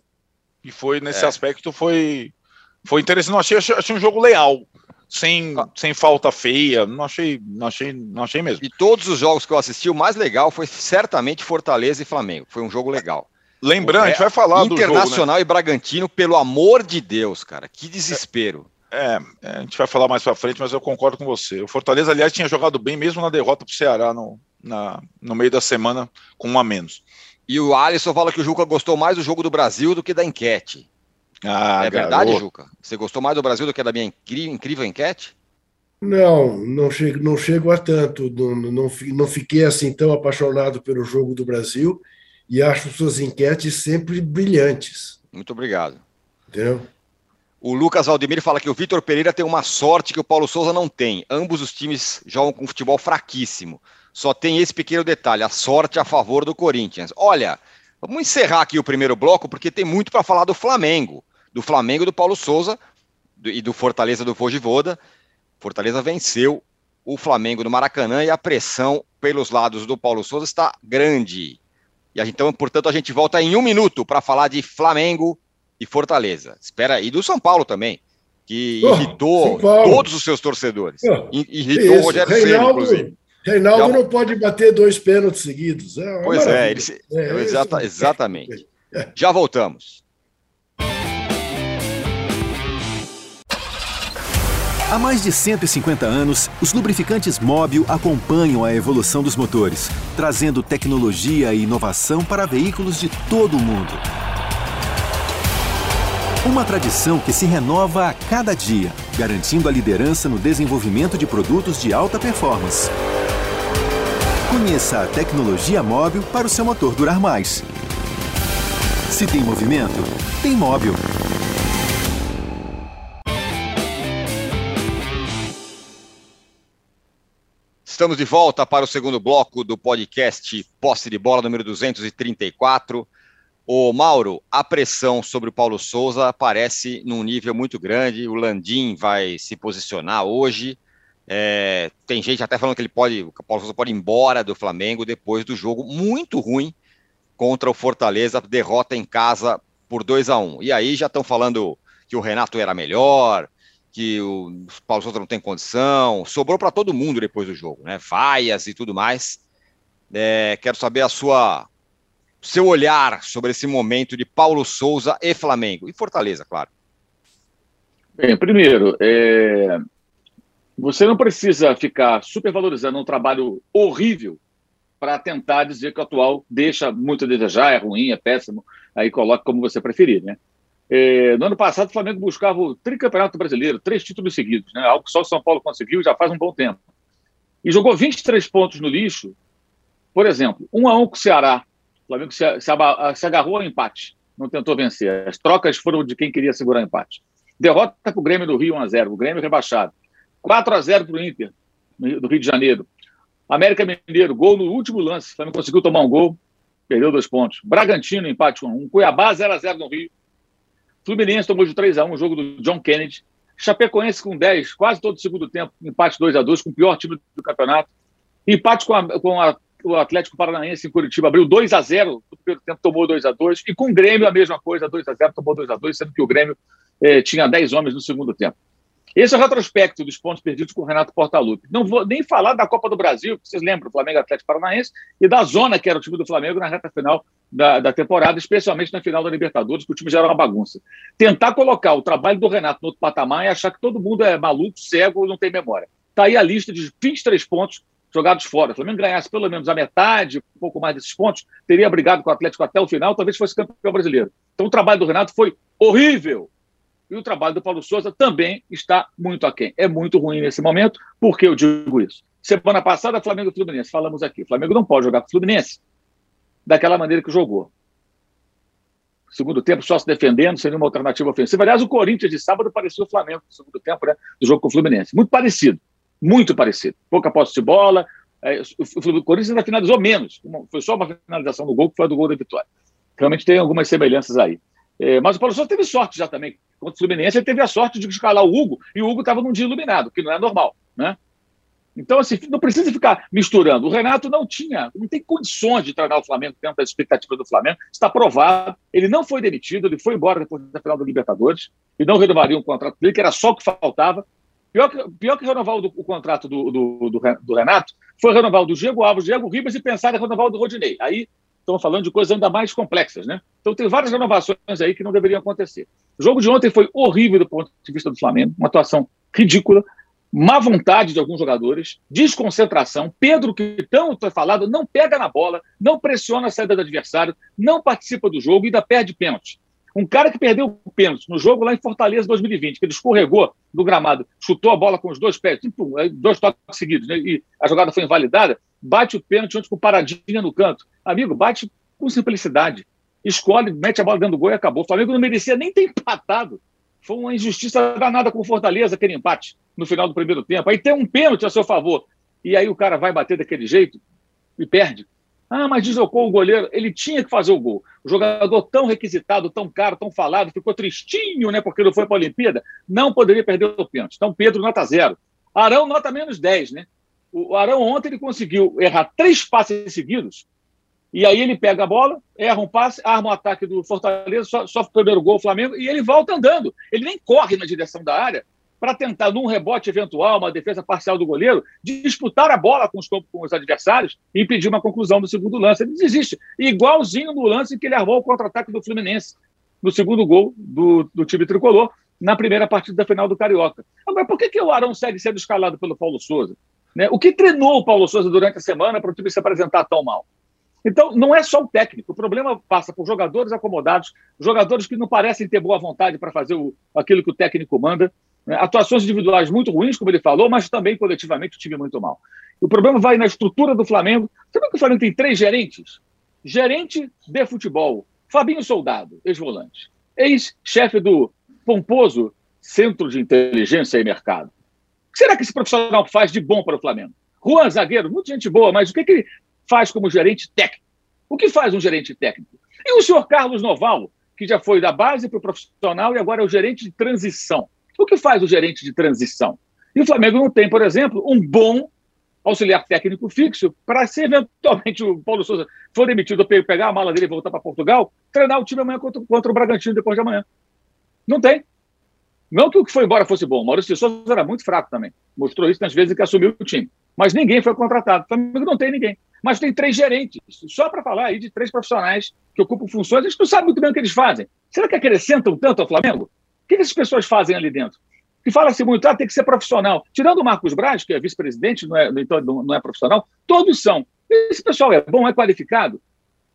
E foi, nesse é. aspecto, foi, foi interessante. Não achei, achei, achei um jogo leal sem, ah. sem falta feia. Não achei, não achei, não achei mesmo. E todos os jogos que eu assisti, o mais legal foi certamente Fortaleza e Flamengo. Foi um jogo legal. Lembrando, a gente vai falar do Internacional né? e Bragantino, pelo amor de Deus, cara. Que desespero. É, é, a gente vai falar mais pra frente, mas eu concordo com você. O Fortaleza, aliás, tinha jogado bem mesmo na derrota pro Ceará no, na, no meio da semana com um a menos. E o Alisson fala que o Juca gostou mais do jogo do Brasil do que da enquete. Ah, é garoto. verdade, Juca? Você gostou mais do Brasil do que da minha incrível enquete? Não, não chego, não chego a tanto. Não, não, não fiquei assim tão apaixonado pelo jogo do Brasil e acho suas enquetes sempre brilhantes. Muito obrigado. Entendeu? O Lucas Valdemir fala que o Vitor Pereira tem uma sorte que o Paulo Souza não tem. Ambos os times jogam com futebol fraquíssimo. Só tem esse pequeno detalhe: a sorte a favor do Corinthians. Olha, vamos encerrar aqui o primeiro bloco, porque tem muito para falar do Flamengo do Flamengo do Paulo Souza do, e do Fortaleza do Vogivoda. Fortaleza venceu o Flamengo no Maracanã e a pressão pelos lados do Paulo Souza está grande. E então, portanto, a gente volta em um minuto para falar de Flamengo e Fortaleza. Espera aí do São Paulo também, que oh, irritou todos os seus torcedores. Oh, irritou o Rogério Reinaldo, inclusive. Reinaldo Já... não pode bater dois pênaltis seguidos. É pois é, ele... é exata, exatamente. Já voltamos. Há mais de 150 anos, os lubrificantes Móbil acompanham a evolução dos motores, trazendo tecnologia e inovação para veículos de todo o mundo. Uma tradição que se renova a cada dia, garantindo a liderança no desenvolvimento de produtos de alta performance. Conheça a tecnologia móvel para o seu motor durar mais. Se tem movimento, tem móvel. Estamos de volta para o segundo bloco do podcast Posse de Bola número 234. O Mauro, a pressão sobre o Paulo Souza parece num nível muito grande. O Landim vai se posicionar hoje. É, tem gente até falando que ele pode, o Paulo Souza pode ir embora do Flamengo depois do jogo muito ruim contra o Fortaleza, derrota em casa por 2 a 1 um. E aí já estão falando que o Renato era melhor, que o Paulo Souza não tem condição, sobrou para todo mundo depois do jogo, né? Vaias e tudo mais. É, quero saber a sua seu olhar sobre esse momento de Paulo Souza e Flamengo e Fortaleza, claro. Bem, primeiro, é... você não precisa ficar supervalorizando um trabalho horrível para tentar dizer que o atual deixa muito a desejar, é ruim, é péssimo, aí coloque como você preferir, né? É, no ano passado, o Flamengo buscava o tricampeonato brasileiro, três títulos seguidos, né? algo que só o São Paulo conseguiu já faz um bom tempo. E jogou 23 pontos no lixo. Por exemplo, um a um com o Ceará. O Flamengo se, se, se agarrou ao empate, não tentou vencer. As trocas foram de quem queria segurar o empate. Derrota para o Grêmio do Rio 1x0, o Grêmio rebaixado. 4 a 0 para o Inter, do Rio de Janeiro. América Mineiro, gol no último lance. O Flamengo conseguiu tomar um gol. perdeu dois pontos. Bragantino, empate 1 um. Cuiabá, 0x0 no Rio. Fluminense tomou de 3x1 o jogo do John Kennedy. Chapecoense com 10, quase todo o segundo tempo, empate 2x2, com o pior time do campeonato. Empate com, a, com a, o Atlético Paranaense em Curitiba, abriu 2x0 no primeiro tempo, tomou 2x2. E com o Grêmio, a mesma coisa, 2x0, tomou 2x2, sendo que o Grêmio eh, tinha 10 homens no segundo tempo. Esse é o retrospecto dos pontos perdidos com o Renato Portaluppi. Não vou nem falar da Copa do Brasil, que vocês lembram, Flamengo Atlético Paranaense, e da zona que era o time do Flamengo na reta final da, da, temporada, especialmente na final da Libertadores, que o time já era uma bagunça. Tentar colocar o trabalho do Renato no outro patamar e achar que todo mundo é maluco, cego, não tem memória. Está aí a lista de 23 pontos jogados fora. O Flamengo ganhasse pelo menos a metade, um pouco mais desses pontos, teria brigado com o Atlético até o final, talvez fosse campeão brasileiro. Então o trabalho do Renato foi horrível e o trabalho do Paulo Souza também está muito aquém. É muito ruim nesse momento. Por que eu digo isso? Semana passada, Flamengo e Fluminense, falamos aqui. O Flamengo não pode jogar com o Fluminense daquela maneira que jogou. Segundo tempo, só se defendendo, sem nenhuma alternativa ofensiva. Aliás, o Corinthians de sábado parecia o Flamengo no segundo tempo né, do jogo com o Fluminense. Muito parecido. Muito parecido. Pouca posse de bola. É, o, o Corinthians ainda finalizou menos. Foi só uma finalização do gol, que foi a do gol da vitória. Realmente tem algumas semelhanças aí. É, mas o Paulo Souza teve sorte já também. Contra o Fluminense, ele teve a sorte de escalar o Hugo, e o Hugo estava num dia iluminado, que não é normal. Né? Então, assim, não precisa ficar misturando. O Renato não tinha, não tem condições de treinar o Flamengo dentro das expectativas do Flamengo. Está provado. Ele não foi demitido, ele foi embora depois da final do Libertadores e não renovaria um contrato dele, que era só o que faltava. Pior que, pior que renovar o, o contrato do, do, do, do, Renato foi renovar o do Diego Alves, Diego Ribas e pensar em renovar o do Rodinei. Aí estamos falando de coisas ainda mais complexas, né? Então tem várias renovações aí que não deveriam acontecer. O jogo de ontem foi horrível do ponto de vista do Flamengo, uma atuação ridícula, má vontade de alguns jogadores, desconcentração. Pedro, que tanto é falado, não pega na bola, não pressiona a saída do adversário, não participa do jogo e ainda perde pênalti. Um cara que perdeu o pênalti no jogo lá em Fortaleza 2020, que ele escorregou do gramado, chutou a bola com os dois pés, tipo, dois toques seguidos, né? e a jogada foi invalidada, bate o pênalti junto com paradinha no canto. Amigo, bate com simplicidade. Escolhe, mete a bola dentro do gol e acabou. O Flamengo não merecia nem ter empatado. Foi uma injustiça danada com o Fortaleza, aquele empate no final do primeiro tempo. Aí tem um pênalti a seu favor. E aí o cara vai bater daquele jeito e perde. Ah, mas deslocou o goleiro. Ele tinha que fazer o gol. O jogador tão requisitado, tão caro, tão falado, ficou tristinho, né? Porque não foi para a Olimpíada. Não poderia perder o pênalti. Então, Pedro, nota zero. Arão, nota menos 10, né? O Arão ontem ele conseguiu errar três passes seguidos, e aí ele pega a bola, erra um passe, arma o um ataque do Fortaleza, sofre o primeiro gol o Flamengo, e ele volta andando. Ele nem corre na direção da área para tentar, num rebote eventual, uma defesa parcial do goleiro, disputar a bola com os, com os adversários e impedir uma conclusão do segundo lance. Ele desiste. Igualzinho no lance que ele armou o contra-ataque do Fluminense, no segundo gol do, do time tricolor, na primeira partida da final do Carioca. Agora, por que, que o Arão segue sendo escalado pelo Paulo Souza? Né? O que treinou o Paulo Souza durante a semana para o time se apresentar tão mal? Então, não é só o técnico. O problema passa por jogadores acomodados, jogadores que não parecem ter boa vontade para fazer o, aquilo que o técnico manda. Né? Atuações individuais muito ruins, como ele falou, mas também coletivamente o time muito mal. O problema vai na estrutura do Flamengo. Sabe que o Flamengo tem três gerentes? Gerente de futebol, Fabinho Soldado, ex-volante. Ex-chefe do pomposo Centro de Inteligência e Mercado que será que esse profissional faz de bom para o Flamengo? Juan, zagueiro, muita gente boa, mas o que, que ele faz como gerente técnico? O que faz um gerente técnico? E o senhor Carlos Noval, que já foi da base para o profissional e agora é o gerente de transição. O que faz o gerente de transição? E o Flamengo não tem, por exemplo, um bom auxiliar técnico fixo para se eventualmente o Paulo Souza for demitido, pegar a mala dele e voltar para Portugal, treinar o time amanhã contra, contra o Bragantino depois de amanhã. Não tem. Não que o que foi embora fosse bom. Maurício de Souza era muito fraco também. Mostrou isso nas vezes que assumiu o time. Mas ninguém foi contratado. O Flamengo não tem ninguém. Mas tem três gerentes. Só para falar aí de três profissionais que ocupam funções, a gente não sabe muito bem o que eles fazem. Será que acrescentam tanto ao Flamengo? O que essas pessoas fazem ali dentro? Que fala-se muito, ah, tem que ser profissional. Tirando o Marcos Braz, que é vice-presidente, não é, então não é profissional, todos são. Esse pessoal é bom, é qualificado.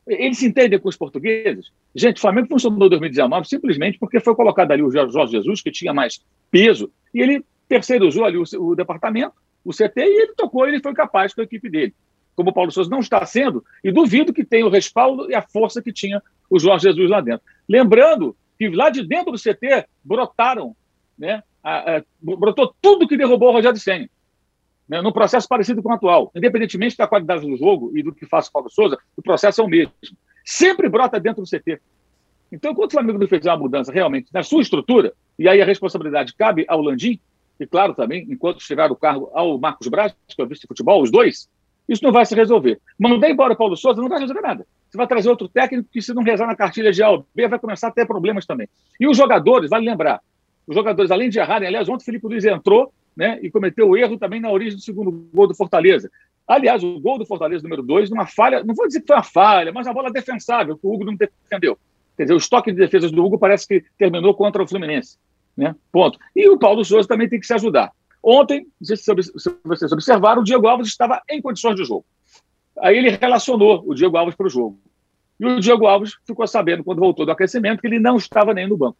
Eles se entendem com os portugueses? Gente, o Flamengo funcionou em 2019 simplesmente porque foi colocado ali o Jorge Jesus, que tinha mais peso, e ele terceirizou ali o, o departamento, o CT, e ele tocou, ele foi capaz com a equipe dele. Como o Paulo Souza não está sendo, e duvido que tenha o respaldo e a força que tinha o Jorge Jesus lá dentro. Lembrando que lá de dentro do CT brotaram, né, a, a, brotou tudo que derrubou o Rogério Senna. né, num processo parecido com o atual. Independentemente da qualidade do jogo e do que faz o Paulo Souza, o processo é o mesmo. Sempre brota dentro do CT. Então, enquanto o Flamengo não fez uma mudança realmente na sua estrutura, e aí a responsabilidade cabe ao Landim, e claro também, enquanto estiver o cargo ao Marcos Braz, que é o vice-futebol, os dois, isso não vai se resolver. Mandar embora o Paulo Souza não vai resolver nada. Você vai trazer outro técnico que, se não rezar na cartilha de A ou B, vai começar a ter problemas também. E os jogadores, vale lembrar, os jogadores, além de errarem, aliás, ontem o Felipe Luiz entrou né, e cometeu o erro também na origem do segundo gol do Fortaleza. Aliás, o gol do Fortaleza número 2, numa falha, não vou dizer que foi uma falha, mas uma bola defensável, que o Hugo não defendeu. Quer dizer, o estoque de defesas do Hugo parece que terminou contra o Fluminense. Né? Ponto. E o Paulo Souza também tem que se ajudar. Ontem, não sei se vocês observaram, o Diego Alves estava em condições de jogo. Aí ele relacionou o Diego Alves para o jogo. E o Diego Alves ficou sabendo, quando voltou do aquecimento, que ele não estava nem no banco.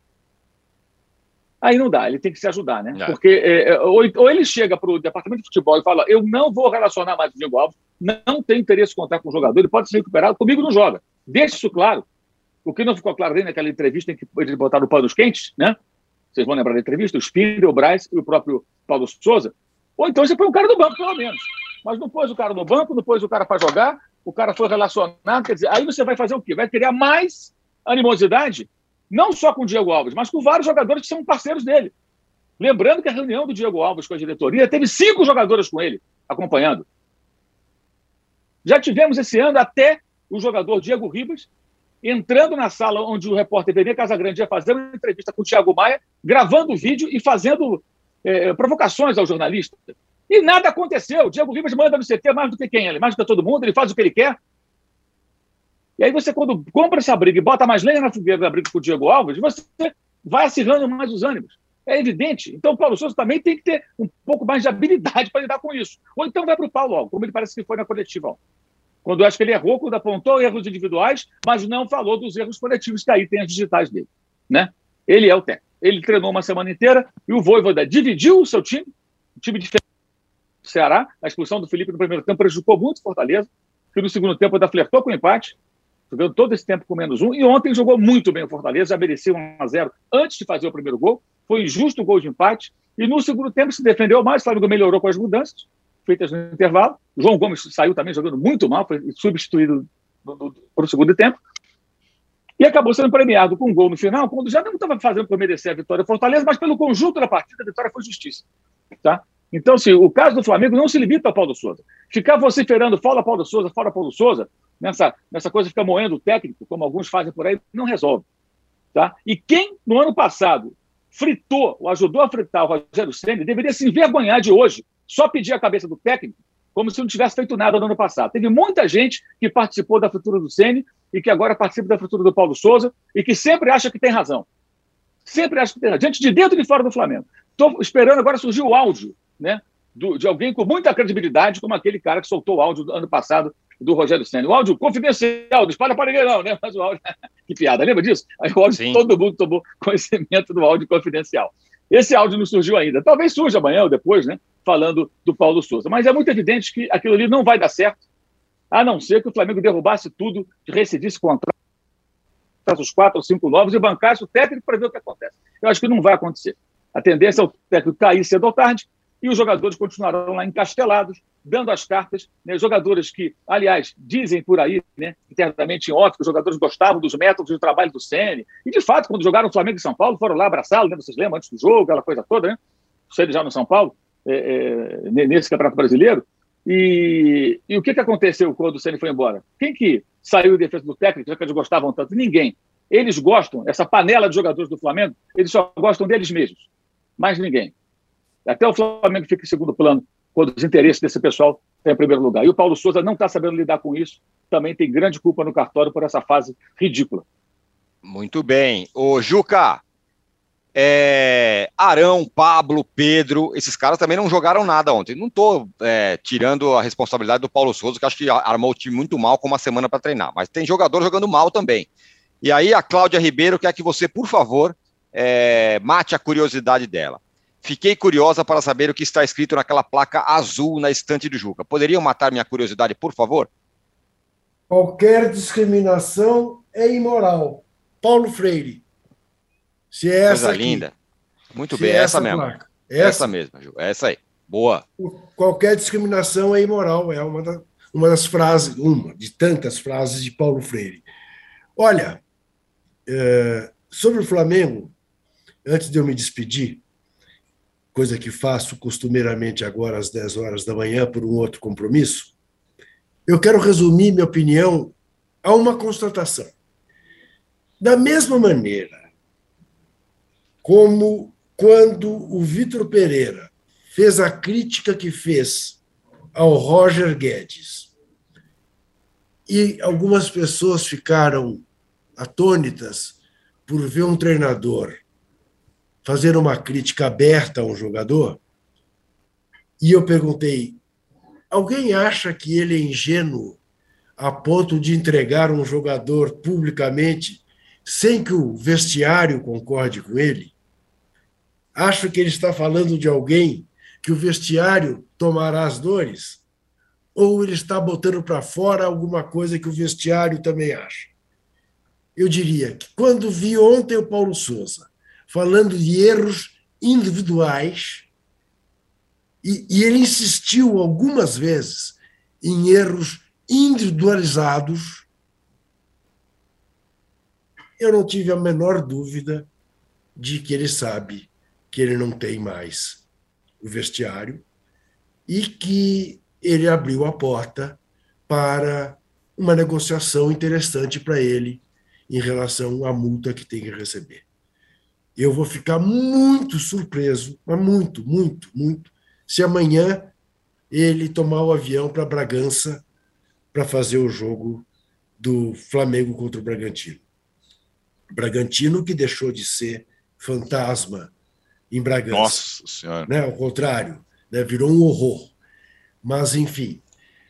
Aí não dá, ele tem que se ajudar, né? É. Porque é, é ou, ou, ele chega para o departamento de futebol e fala: Eu não vou relacionar mais o Diego Alves, não tem interesse em contar com o jogador, ele pode ser recuperado, comigo não joga. Deixe isso claro. O que não ficou claro nem naquela entrevista em que eles botaram panos quentes, né? Vocês vão lembrar da entrevista? O Spindle, o Braz e o próprio Paulo Souza. Ou então você põe o cara no banco, pelo menos. Mas não pôs o cara no banco, não pôs o cara para jogar, o cara foi relacionado. Quer dizer, aí você vai fazer o quê? Vai criar mais animosidade, não só com o Diego Alves, mas com vários jogadores que são parceiros dele. Lembrando que a reunião do Diego Alves com a diretoria teve cinco jogadores com ele acompanhando. Já tivemos esse ano até o jogador Diego Ribas entrando na sala onde o repórter Benê Casagrande ia fazer uma entrevista com o Thiago Maia, gravando o vídeo e fazendo é, provocações ao jornalista. E nada aconteceu. O Diego Ribas manda no CT mais do que quem ele, mais do que todo mundo, ele faz o que ele quer. E aí você, quando compra essa briga e bota mais lenha na fogueira da briga com o Diego Alves, você vai acirrando mais os ânimos. É evidente. Então o Paulo Souza também tem que ter um pouco mais de habilidade para lidar com isso. Ou então vai para o Paulo, como ele parece que foi na coletiva. Quando eu acho que ele errou, quando apontou erros individuais, mas não falou dos erros coletivos, que aí tem as digitais dele. Né? Ele é o técnico. Ele treinou uma semana inteira e o Voivoda dividiu o seu time, o time de Ceará. A expulsão do Felipe no primeiro tempo prejudicou muito o Fortaleza, que no segundo tempo ainda flertou com o empate, jogando todo esse tempo com menos um. E ontem jogou muito bem o Fortaleza, já merecia 1 a 0 antes de fazer o primeiro gol. Foi injusto o gol de empate. E no segundo tempo se defendeu mais, o Flamengo melhorou com as mudanças feitas no intervalo. O João Gomes saiu também jogando muito mal, foi substituído para o segundo tempo. E acabou sendo premiado com um gol no final, quando já não estava fazendo para merecer a vitória Fortaleza, mas pelo conjunto da partida, a vitória foi justiça. Tá? Então, assim, o caso do Flamengo não se limita ao Paulo Souza. Ficar vociferando fora Paulo Souza, fora Paulo Souza, nessa, nessa coisa de ficar moendo o técnico, como alguns fazem por aí, não resolve. Tá? E quem, no ano passado, fritou, ou ajudou a fritar o Rogério Senna, deveria se envergonhar de hoje só pedir a cabeça do técnico como se não tivesse feito nada no ano passado. Teve muita gente que participou da fritura do Ceni e que agora participa da fritura do Paulo Souza e que sempre acha que tem razão. Sempre acha que tem razão. Diante de dentro e de fora do Flamengo. Estou esperando agora surgir o áudio né, do, de alguém com muita credibilidade, como aquele cara que soltou o áudio do ano passado do Rogério Senna. O áudio confidencial, espalha para ninguém não, né? Mas o áudio... que piada, lembra disso? Aí o áudio, Sim. todo mundo tomou conhecimento do áudio confidencial. Esse áudio não surgiu ainda. Talvez surja amanhã ou depois, né? falando do Paulo Souza. Mas é muito evidente que aquilo ali não vai dar certo, a não ser que o Flamengo derrubasse tudo, rescindisse contrato, os quatro ou cinco novos e bancasse o técnico para ver o que acontece. Eu acho que não vai acontecer. A tendência é o técnico cair cedo ou tarde e os jogadores continuarão lá encastelados, dando as cartas. Né? Jogadores que, aliás, dizem por aí, né, internamente em que os jogadores gostavam dos métodos de trabalho do Sene. E, de fato, quando jogaram o Flamengo e São Paulo, foram lá abraçá-lo, né? vocês lembram, antes do jogo, aquela coisa toda, né? O Sene já no São Paulo é, é, nesse Campeonato Brasileiro. E, e, o que, que aconteceu quando o Ceni foi embora? Quem que saiu em defesa do técnico, já que eles gostavam tanto? Ninguém. Eles gostam, essa panela de jogadores do Flamengo, eles só gostam deles mesmos. Mais ninguém. Até o Flamengo fica em segundo plano quando os interesses desse pessoal estão em primeiro lugar. E o Paulo Souza não está sabendo lidar com isso. Também tem grande culpa no cartório por essa fase ridícula. Muito bem. Ô, Juca, é, Arão, Pablo, Pedro, esses caras também não jogaram nada ontem. Não estou é, tirando a responsabilidade do Paulo Souza, que acho que armou o time muito mal com uma semana para treinar, mas tem jogador jogando mal também. E aí a Cláudia Ribeiro quer que você, por favor, é, mate a curiosidade dela. Fiquei curiosa para saber o que está escrito naquela placa azul na estante do Juca. Poderiam matar minha curiosidade, por favor? Qualquer discriminação é imoral. Paulo Freire. Se é essa Coisa aqui. linda. Muito Se bem, é essa, essa mesmo. Essa? essa mesmo, Ju. É essa aí. Boa. Qualquer discriminação é imoral, é uma, da, uma das frases, uma de tantas frases de Paulo Freire. Olha, é, sobre o Flamengo, antes de eu me despedir, coisa que faço costumeiramente agora às 10 horas da manhã por um outro compromisso, eu quero resumir minha opinião a uma constatação. Da mesma maneira como quando o Vitor Pereira fez a crítica que fez ao Roger Guedes e algumas pessoas ficaram atônitas por ver um treinador fazer uma crítica aberta a um jogador, e eu perguntei: alguém acha que ele é ingênuo a ponto de entregar um jogador publicamente sem que o vestiário concorde com ele? Acho que ele está falando de alguém que o vestiário tomará as dores? Ou ele está botando para fora alguma coisa que o vestiário também acha? Eu diria que quando vi ontem o Paulo Souza falando de erros individuais, e, e ele insistiu algumas vezes em erros individualizados, eu não tive a menor dúvida de que ele sabe que ele não tem mais o vestiário e que ele abriu a porta para uma negociação interessante para ele em relação à multa que tem que receber. Eu vou ficar muito surpreso, mas muito, muito, muito, se amanhã ele tomar o avião para Bragança para fazer o jogo do Flamengo contra o Bragantino. Bragantino que deixou de ser fantasma em Bragança. Nossa Senhora. Né? Ao contrário, né? virou um horror. Mas, enfim,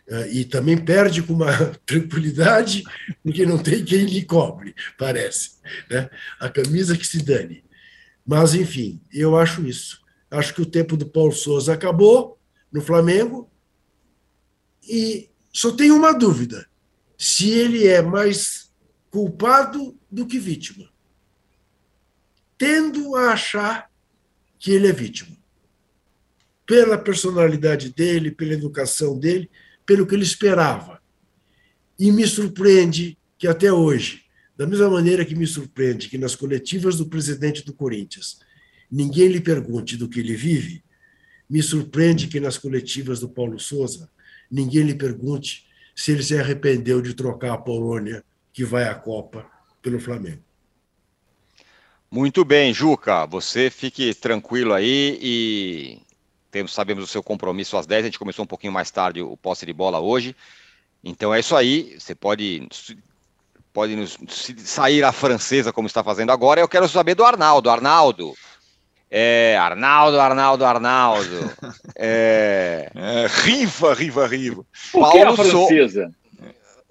eh, e também perde com uma tranquilidade, porque não tem quem lhe cobre, parece. Né? A camisa que se dane. Mas, enfim, eu acho isso. Acho que o tempo do Paulo Souza acabou no Flamengo. E só tenho uma dúvida: se ele é mais culpado do que vítima. Tendo a achar que ele é vítima. Pela personalidade dele, pela educação dele, pelo que ele esperava. E me surpreende que até hoje, da mesma maneira que me surpreende que nas coletivas do presidente do Corinthians ninguém lhe pergunte do que ele vive, me surpreende que nas coletivas do Paulo Souza ninguém lhe pergunte se ele se arrependeu de trocar a Polônia, que vai à Copa, pelo Flamengo. Muito bem, Juca. Você fique tranquilo aí e temos, sabemos o seu compromisso às 10. A gente começou um pouquinho mais tarde o posse de bola hoje. Então é isso aí. Você pode, pode nos, sair a francesa como está fazendo agora. Eu quero saber do Arnaldo. Arnaldo. É, Arnaldo, Arnaldo, Arnaldo. É... é riva, riva, riva. Por Paulo que a francesa? So...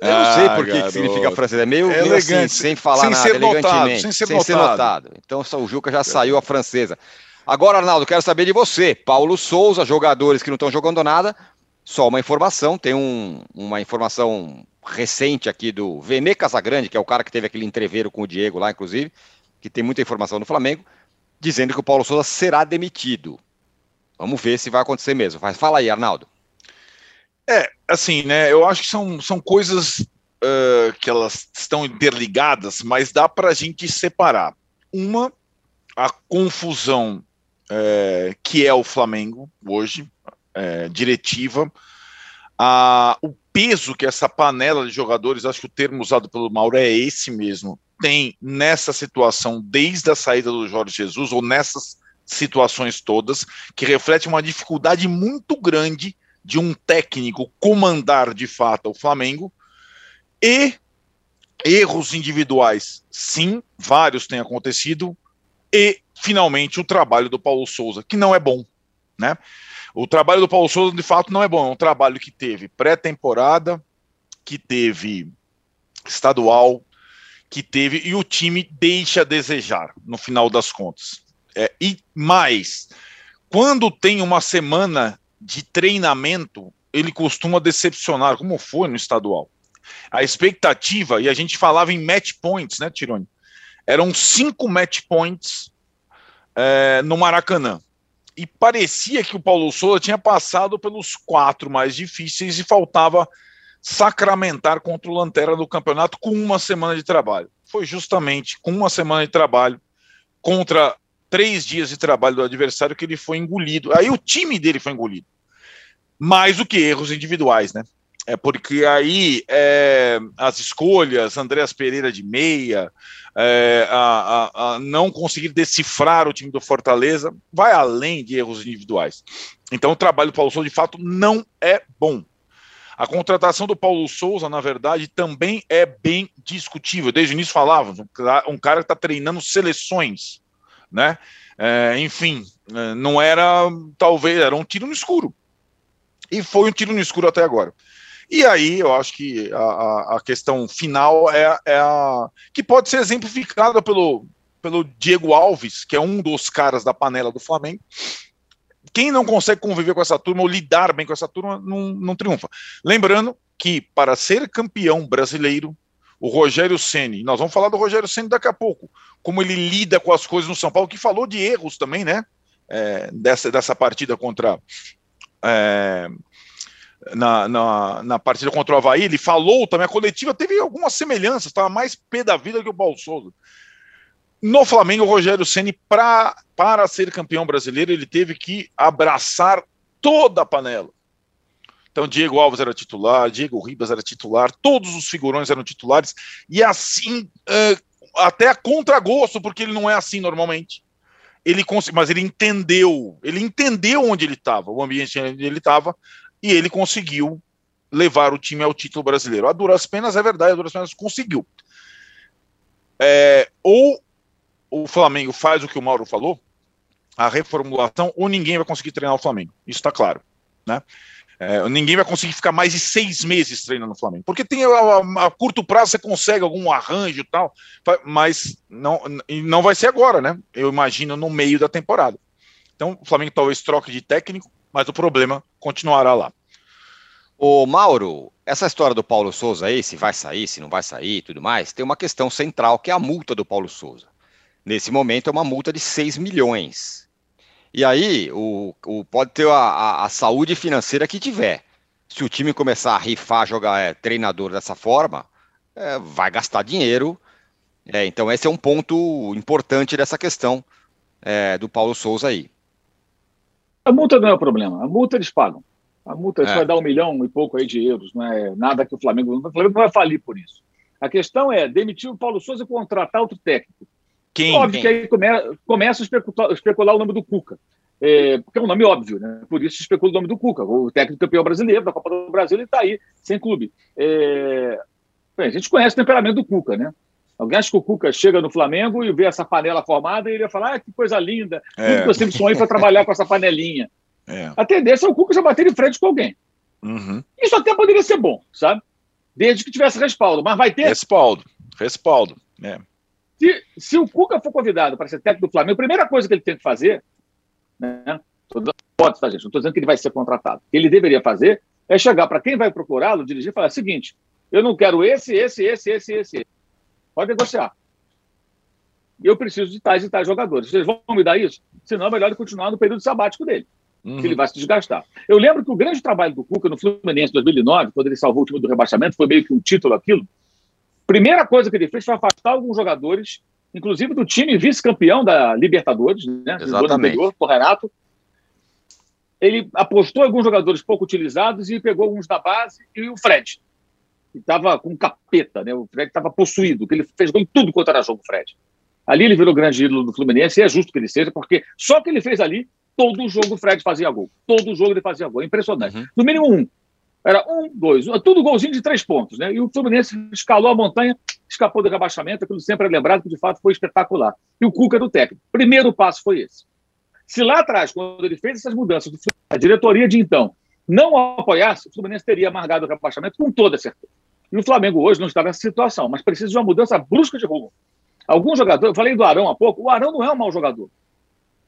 Eu não sei por que, que significa francês. É meio, é meio assim, sem falar sem nada, ser elegantemente. sem ser, sem notado. ser notado. Então o Juca já saiu a francesa. Agora, Arnaldo, quero saber de você. Paulo Souza, jogadores que não estão jogando nada. Só uma informação, tem um, uma informação recente aqui do Vene Casagrande, que é o cara que teve aquele entreveiro com o Diego lá, inclusive, que tem muita informação no Flamengo, dizendo que o Paulo Souza será demitido. Vamos ver se vai acontecer mesmo. Fala aí, Arnaldo. É, assim, né? Eu acho que são, são coisas uh, que elas estão interligadas, mas dá para a gente separar. Uma, a confusão é, que é o Flamengo hoje, é, diretiva, a, o peso que essa panela de jogadores, acho que o termo usado pelo Mauro é esse mesmo, tem nessa situação desde a saída do Jorge Jesus, ou nessas situações todas, que reflete uma dificuldade muito grande de um técnico comandar de fato o Flamengo. E erros individuais, sim, vários têm acontecido. E finalmente o trabalho do Paulo Souza, que não é bom, né? O trabalho do Paulo Souza de fato não é bom, é um trabalho que teve pré-temporada, que teve estadual, que teve e o time deixa a desejar no final das contas. É, e mais, quando tem uma semana de treinamento, ele costuma decepcionar, como foi no estadual. A expectativa, e a gente falava em match points, né, Tironi? Eram cinco match points é, no Maracanã. E parecia que o Paulo Souza tinha passado pelos quatro mais difíceis e faltava sacramentar contra o Lanterna do campeonato com uma semana de trabalho. Foi justamente com uma semana de trabalho contra três dias de trabalho do adversário que ele foi engolido. Aí o time dele foi engolido. Mais do que erros individuais, né? É porque aí é, as escolhas, Andréas Pereira de meia, é, a, a, a, não conseguir decifrar o time do Fortaleza, vai além de erros individuais. Então o trabalho do Paulo Souza, de fato, não é bom. A contratação do Paulo Souza, na verdade, também é bem discutível. Desde o início falávamos, um cara que está treinando seleções, né? É, enfim, é, não era, talvez, era um tiro no escuro. E foi um tiro no escuro até agora. E aí eu acho que a, a questão final é, é, a que pode ser exemplificada pelo, pelo Diego Alves, que é um dos caras da panela do Flamengo. Quem não consegue conviver com essa turma ou lidar bem com essa turma não, não triunfa. Lembrando que para ser campeão brasileiro, o Rogério Ceni, nós vamos falar do Rogério Ceni daqui a pouco, como ele lida com as coisas no São Paulo, que falou de erros também, né? É, dessa, dessa partida contra é, na, na, na, partida contra o Havaí, ele falou também, a coletiva teve algumas semelhanças, estava mais pé da vida que o Souza. No Flamengo, o Rogério Ceni para ser campeão brasileiro, ele teve que abraçar toda a panela. Então, Diego Alves era titular, Diego Ribas era titular, todos os figurões eram titulares, e assim, até a contragosto, porque ele não é assim normalmente. Ele mas ele entendeu, ele entendeu onde ele estava, o ambiente onde ele estava, e ele conseguiu levar o time ao título brasileiro. A duras penas, é verdade, a duras penas conseguiu. É, ou o Flamengo faz o que o Mauro falou, a reformulação, ou ninguém vai conseguir treinar o Flamengo. Isso está claro. Né? É, ninguém vai conseguir ficar mais de seis meses treinando o Flamengo. Porque tem a, a, a, curto prazo você consegue algum arranjo e tal, mas não, não vai ser agora, né? Eu imagino no meio da temporada. Então o Flamengo talvez troque de técnico, mas o problema continuará lá. Ô Mauro, essa história do Paulo Souza aí, se vai sair, se não vai sair e tudo mais, tem uma questão central que é a multa do Paulo Souza. Nesse momento é uma multa de 6 milhões. E aí, o, o pode ter a, a, a, saúde financeira que tiver. Se o time começar a rifar, jogar é, treinador dessa forma, é, vai gastar dinheiro. É, então, esse é um ponto importante dessa questão é, do Paulo Souza aí. A multa não é o problema, a multa eles pagam. A multa é. vai dar um milhão e pouco aí de euros, não é nada que o Flamengo. O Flamengo não vai falir por isso. A questão é demitir o Paulo Souza e contratar outro técnico. Quem? Óbvio quem? que aí come, começa a especular, especular, o nome do Cuca. É, porque é um nome óbvio, né? Por isso se especula o nome do Cuca, o técnico campeão brasileiro da Copa do Brasil, ele está aí, sem clube. É, bem, a gente conhece o temperamento do Cuca, né? Alguém acha que o Cuca chega no Flamengo e vê essa panela formada e ele ia falar: ah, que coisa linda, é. tudo que eu sempre sonhei para trabalhar com essa panelinha. É. A tendência é o Cuca já bater de frente com alguém. Uhum. Isso até poderia ser bom, sabe? Desde que tivesse respaldo. Mas vai ter. Respaldo. Respaldo. É. Se, se o Cuca for convidado para ser técnico do Flamengo, a primeira coisa que ele tem que fazer, né? Pode, tá, gente? Não estou dizendo que ele vai ser contratado. O que ele deveria fazer é chegar para quem vai procurá-lo, dirigir e falar: seguinte, eu não quero esse, esse, esse, esse, esse. Pode negociar. Eu preciso de tais e tais jogadores. Vocês vão me dar isso? Senão é melhor ele continuar no período sabático dele. Uhum. Que ele vai se desgastar. Eu lembro que o grande trabalho do Cuca no Fluminense em 2009, quando ele salvou o time do rebaixamento, foi meio que um título aquilo. Primeira coisa que ele fez foi afastar alguns jogadores, inclusive do time vice-campeão da Libertadores, né? Exatamente. Anterior, o Renato. Ele apostou alguns jogadores pouco utilizados e pegou alguns da base e o Fred que estava com capeta, né? O Fred estava possuído, que ele fez gol em tudo quanto era jogo, Fred. Ali ele virou grande ídolo do Fluminense, e é justo que ele seja, porque só que ele fez ali, todo o jogo o Fred fazia gol. Todo o jogo ele fazia gol. Impressionante. Uhum. No mínimo um. Era um, dois, tudo golzinho de três pontos, né? E o Fluminense escalou a montanha, escapou do rebaixamento, aquilo sempre é lembrado que de fato foi espetacular. E o Cuca era o técnico. Primeiro passo foi esse. Se lá atrás, quando ele fez essas mudanças, a diretoria de então não apoiasse, o Fluminense teria amargado o rebaixamento com toda certeza. E o Flamengo hoje não está nessa situação, mas precisa de uma mudança brusca de rumo. Alguns jogadores, eu falei do Arão há pouco, o Arão não é um mau jogador,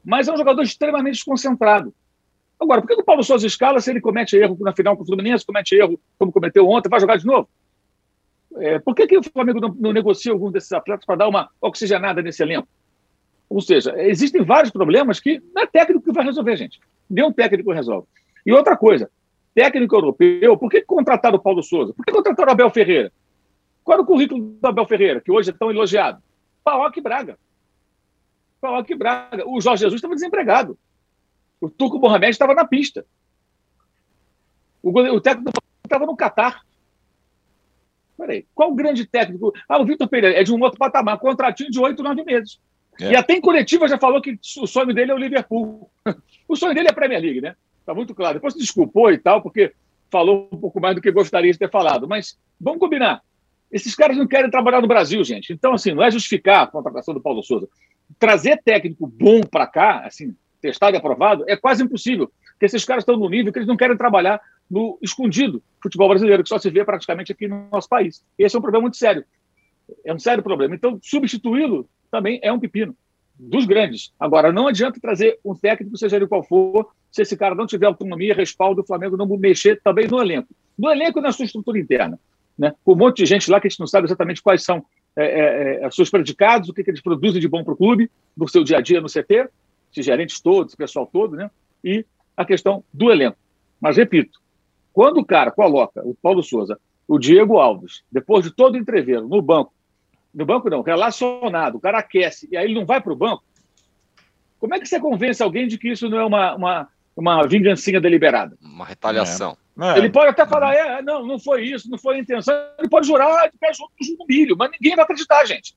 mas é um jogador extremamente desconcentrado. Agora, por que o Paulo Souza escala se ele comete erro na final com o Fluminense, comete erro como cometeu ontem, vai jogar de novo? É, por que, que o Flamengo não, não negocia algum desses atletas para dar uma oxigenada nesse elenco? Ou seja, existem vários problemas que não é técnico que vai resolver, gente. Nenhum técnico resolve. E outra coisa, técnico europeu, por que contrataram o Paulo Souza? Por que contrataram o Abel Ferreira? Qual era o currículo do Abel Ferreira, que hoje é tão elogiado? Paok Braga. Paok Braga. O Jorge Jesus estava desempregado. O Turco Mohamed estava na pista. O, o técnico estava no Catar. Peraí, qual o grande técnico? Ah, o Vitor Pereira é de um outro patamar, contratinho de oito, nove meses. É. E até em coletiva já falou que o sonho dele é o Liverpool. o sonho dele é a Premier League, né? Está muito claro. Depois se desculpou e tal, porque falou um pouco mais do que gostaria de ter falado. Mas vamos combinar. Esses caras não querem trabalhar no Brasil, gente. Então, assim, não é justificar a contratação do Paulo Souza. Trazer técnico bom para cá, assim, testado e aprovado, é quase impossível. Porque esses caras estão no nível que eles não querem trabalhar no escondido futebol brasileiro, que só se vê praticamente aqui no nosso país. Esse é um problema muito sério. É um sério problema. Então, substituí-lo também é um pepino dos grandes. Agora, não adianta trazer um técnico, seja ele qual for, se esse cara não tiver autonomia, respaldo, o Flamengo não mexer também no elenco. No elenco e na sua estrutura interna. Né? Com um monte de gente lá que a gente não sabe exatamente quais são é, é, é, os seus predicados, o que, que eles produzem de bom para o clube, no seu dia a dia no CT, esses gerentes todos, esse pessoal todo, né? e a questão do elenco. Mas, repito, quando o cara coloca o Paulo Souza, o Diego Alves, depois de todo o entreveiro, no banco, no banco não, relacionado, o cara aquece e aí ele não vai para o banco, como é que você convence alguém de que isso não é uma, uma, uma vingancinha deliberada? Uma retaliação. É. É. Ele pode até falar, é, não, não foi isso, não foi a intenção. Ele pode jurar de pé junto do milho, mas ninguém vai acreditar, gente.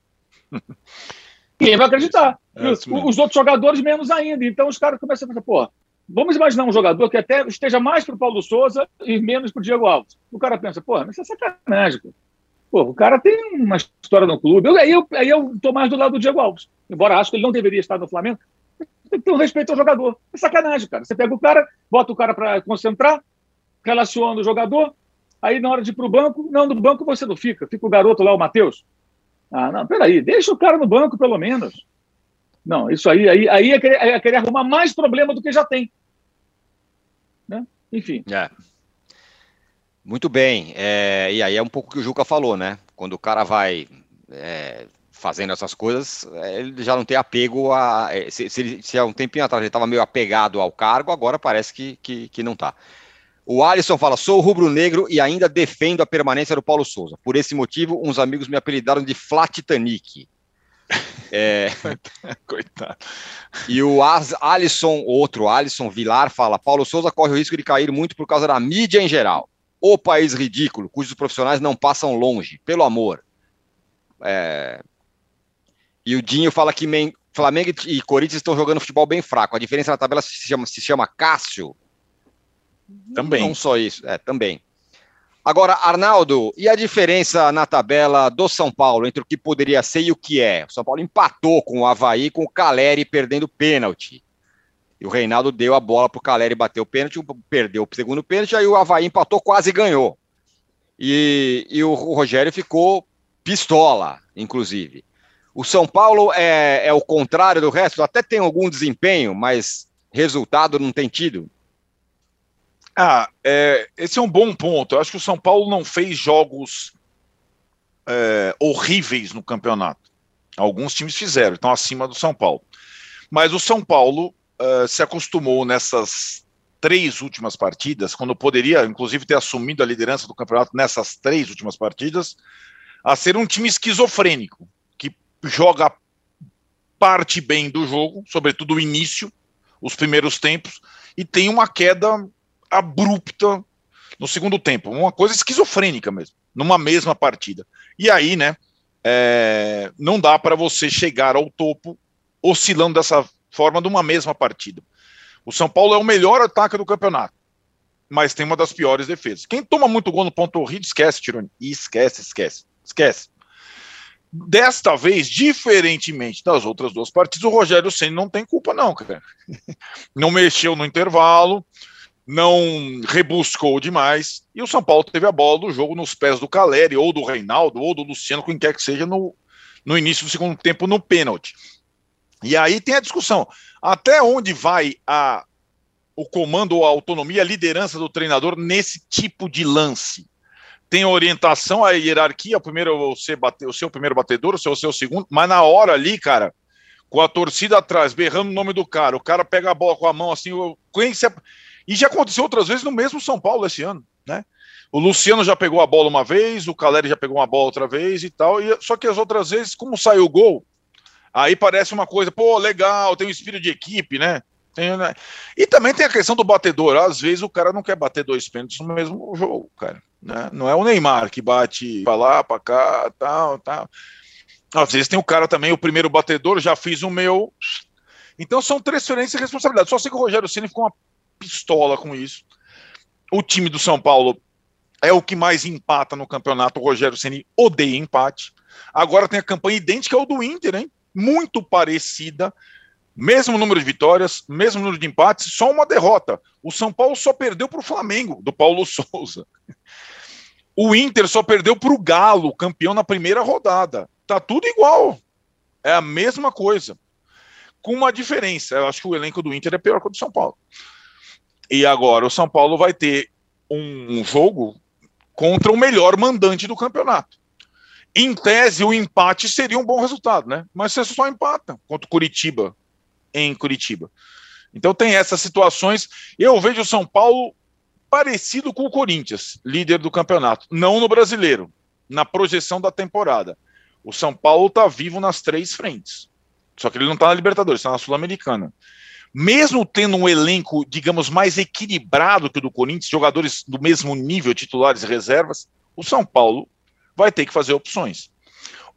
ninguém vai acreditar. É os, os, outros jogadores menos ainda. Então os caras começam a pensar, pô, vamos imaginar um jogador que até esteja mais para o Paulo Souza e menos para o Diego Alves. O cara pensa, pô, mas isso é sacanagem, pô. Pô, o cara tem uma história no clube. Eu, aí, eu, aí eu tô mais do lado do Diego Alves. Embora acho que ele não deveria estar no Flamengo. Tem que ter um respeito ao jogador. É sacanagem, cara. Você pega o cara, bota o cara para concentrar, relaciona o jogador, aí na hora de ir para o banco, não, no banco você não fica. Fica o garoto lá, o Matheus. Ah, não, peraí, deixa o cara no banco, pelo menos. Não, isso aí, aí, aí é, querer, é querer arrumar mais problema do que já tem. Né? Enfim. É. Muito bem. É, e aí é um pouco o que o Juca falou, né? Quando o cara vai é, fazendo essas coisas, é, ele já não tem apego a. É, se, se, se há um tempinho atrás ele estava meio apegado ao cargo, agora parece que, que, que não está. O Alisson fala: sou rubro-negro e ainda defendo a permanência do Paulo Souza. Por esse motivo, uns amigos me apelidaram de Flat Titanic. É... Coitado. E o As Alisson, outro Alisson Vilar, fala: Paulo Souza corre o risco de cair muito por causa da mídia em geral. O país ridículo, cujos profissionais não passam longe, pelo amor. É... E o Dinho fala que Flamengo e Corinthians estão jogando futebol bem fraco. A diferença na tabela se chama, se chama Cássio. Também. Não só isso, é, também. Agora, Arnaldo, e a diferença na tabela do São Paulo entre o que poderia ser e o que é? O São Paulo empatou com o Havaí, com o Caleri perdendo pênalti. E o Reinaldo deu a bola para o Caleri bater o pênalti, perdeu o segundo pênalti, aí o Havaí empatou, quase ganhou. E, e o, Rogério ficou pistola, inclusive. O São Paulo é, é o contrário do resto, até tem algum desempenho, mas resultado não tem tido. Ah, é, esse é um bom ponto. Eu acho que o São Paulo não fez jogos é, horríveis no campeonato. Alguns times fizeram, estão acima do São Paulo. Mas o São Paulo uh, se acostumou nessas três últimas partidas, quando poderia, inclusive, ter assumido a liderança do campeonato nessas três últimas partidas, a ser um time esquizofrênico, que joga parte bem do jogo, sobretudo o início, os primeiros tempos, e tem uma queda abrupta no segundo tempo, uma coisa esquizofrênica mesmo, numa mesma partida. E aí, né, é, não dá para você chegar ao topo oscilando dessa forma de uma mesma partida. O São Paulo é o melhor ataque do campeonato, mas tem uma das piores defesas. Quem toma muito gol no ponto corrido, esquece, Tironi. Esquece, esquece, esquece. Desta vez, diferentemente das outras duas partidas, o Rogério Senna não tem culpa, não, cara. Não mexeu no intervalo, não rebuscou demais, e o São Paulo teve a bola do jogo nos pés do Caleri, ou do Reinaldo, ou do Luciano, quem quer que seja, no, no início do segundo tempo, no pênalti. E aí tem a discussão: até onde vai a, o comando ou a autonomia, a liderança do treinador nesse tipo de lance? Tem orientação, a hierarquia, o primeiro você bater, o seu primeiro batedor, o seu, o seu segundo, mas na hora ali, cara, com a torcida atrás, berrando o nome do cara, o cara pega a bola com a mão assim, e já aconteceu outras vezes no mesmo São Paulo esse ano, né? O Luciano já pegou a bola uma vez, o Caleri já pegou uma bola outra vez e tal, e, só que as outras vezes, como saiu o gol, aí parece uma coisa, pô, legal, tem um espírito de equipe, né? Tem, né? E também tem a questão do batedor. Às vezes o cara não quer bater dois pênaltis no mesmo jogo, cara. Né? Não é o Neymar que bate pra lá, pra cá, tal, tal. Às vezes tem o cara também, o primeiro batedor, já fiz o meu. Então são transferências e responsabilidade. Só sei que o Rogério Ceni ficou uma pistola com isso. O time do São Paulo é o que mais empata no campeonato. O Rogério Ceni odeia empate. Agora tem a campanha idêntica ao do Inter, hein? Muito parecida. Mesmo número de vitórias, mesmo número de empates, só uma derrota. O São Paulo só perdeu para o Flamengo, do Paulo Souza. O Inter só perdeu para o Galo, campeão na primeira rodada. Tá tudo igual. É a mesma coisa. Com uma diferença. Eu acho que o elenco do Inter é pior que o do São Paulo. E agora o São Paulo vai ter um jogo contra o melhor mandante do campeonato. Em tese, o empate seria um bom resultado, né? Mas você só empata contra o Curitiba em Curitiba. Então tem essas situações. Eu vejo o São Paulo parecido com o Corinthians, líder do campeonato, não no brasileiro, na projeção da temporada. O São Paulo está vivo nas três frentes. Só que ele não está na Libertadores, está na Sul-Americana. Mesmo tendo um elenco, digamos, mais equilibrado que o do Corinthians, jogadores do mesmo nível, titulares e reservas, o São Paulo vai ter que fazer opções.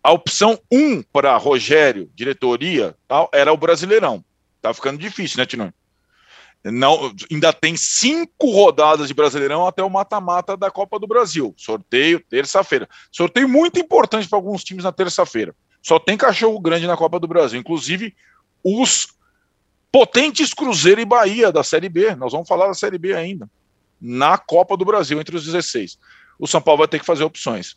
A opção 1 um para Rogério, diretoria, tal, era o Brasileirão. Tá ficando difícil, né, Tino? Não, ainda tem cinco rodadas de Brasileirão até o mata-mata da Copa do Brasil. Sorteio terça-feira. Sorteio muito importante para alguns times na terça-feira. Só tem cachorro grande na Copa do Brasil, inclusive os potentes Cruzeiro e Bahia da Série B. Nós vamos falar da Série B ainda. Na Copa do Brasil, entre os 16. O São Paulo vai ter que fazer opções.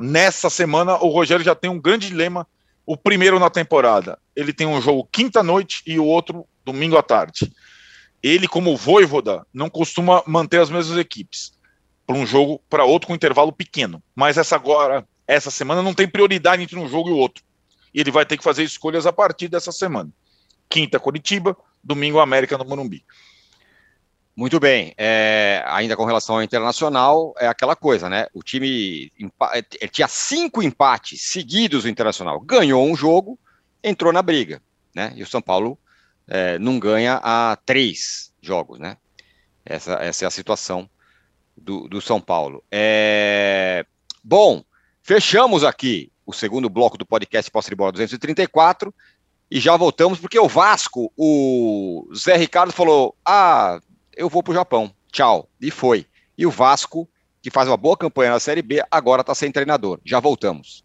Nessa semana, o Rogério já tem um grande dilema. O primeiro na temporada, ele tem um jogo quinta-noite e o outro domingo à tarde. Ele, como voivoda, não costuma manter as mesmas equipes para um jogo para outro com intervalo pequeno. Mas essa agora, essa semana, não tem prioridade entre um jogo e o outro. Ele vai ter que fazer escolhas a partir dessa semana. Quinta, Curitiba, domingo, América no Morumbi. Muito bem. É, ainda com relação ao internacional, é aquela coisa, né? O time ele tinha cinco empates seguidos o internacional. Ganhou um jogo, entrou na briga, né? E o São Paulo é, não ganha há três jogos, né? Essa, essa é a situação do, do São Paulo. É, bom, fechamos aqui o segundo bloco do podcast Posse de Bola 234 e já voltamos porque o Vasco, o Zé Ricardo falou: ah eu vou para o Japão, tchau. E foi. E o Vasco, que faz uma boa campanha na Série B, agora está sem treinador. Já voltamos.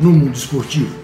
no mundo esportivo.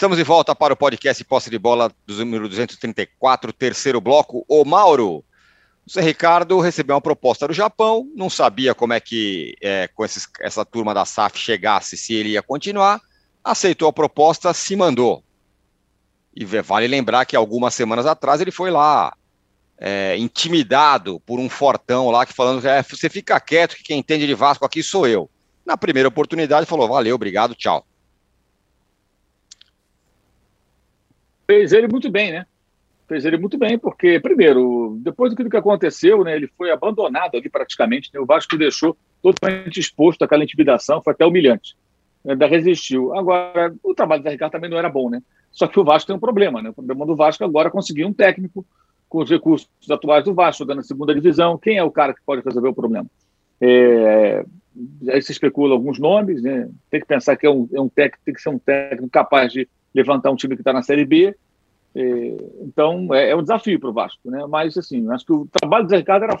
Estamos de volta para o podcast Posse de Bola do número 234, terceiro bloco. O Mauro, Zé Ricardo recebeu uma proposta do Japão, não sabia como é que é, com esses, essa turma da SAF chegasse, se ele ia continuar, aceitou a proposta, se mandou. E vale lembrar que algumas semanas atrás ele foi lá é, intimidado por um fortão lá que falando é, você fica quieto que quem entende de Vasco aqui sou eu. Na primeira oportunidade falou valeu, obrigado, tchau. Fez ele muito bem, né? Fez ele muito bem, porque, primeiro, depois do que aconteceu, né, ele foi abandonado ali praticamente, né, o Vasco deixou totalmente exposto àquela intimidação, foi até humilhante. Ainda resistiu. Agora, o trabalho Zé Ricardo também não era bom, né? Só que o Vasco tem um problema, né? O problema do Vasco agora é conseguir um técnico com os recursos atuais do Vasco, jogando na segunda divisão. Quem é o cara que pode resolver o problema? É, aí se especula alguns nomes, né? Tem que pensar que é um, é um técnico, tem que ser um técnico capaz de levantar um time que está na Série B. É, então, é, é, um desafio para o Vasco, né? Mas, assim, acho que o trabalho do Zé Ricardo era.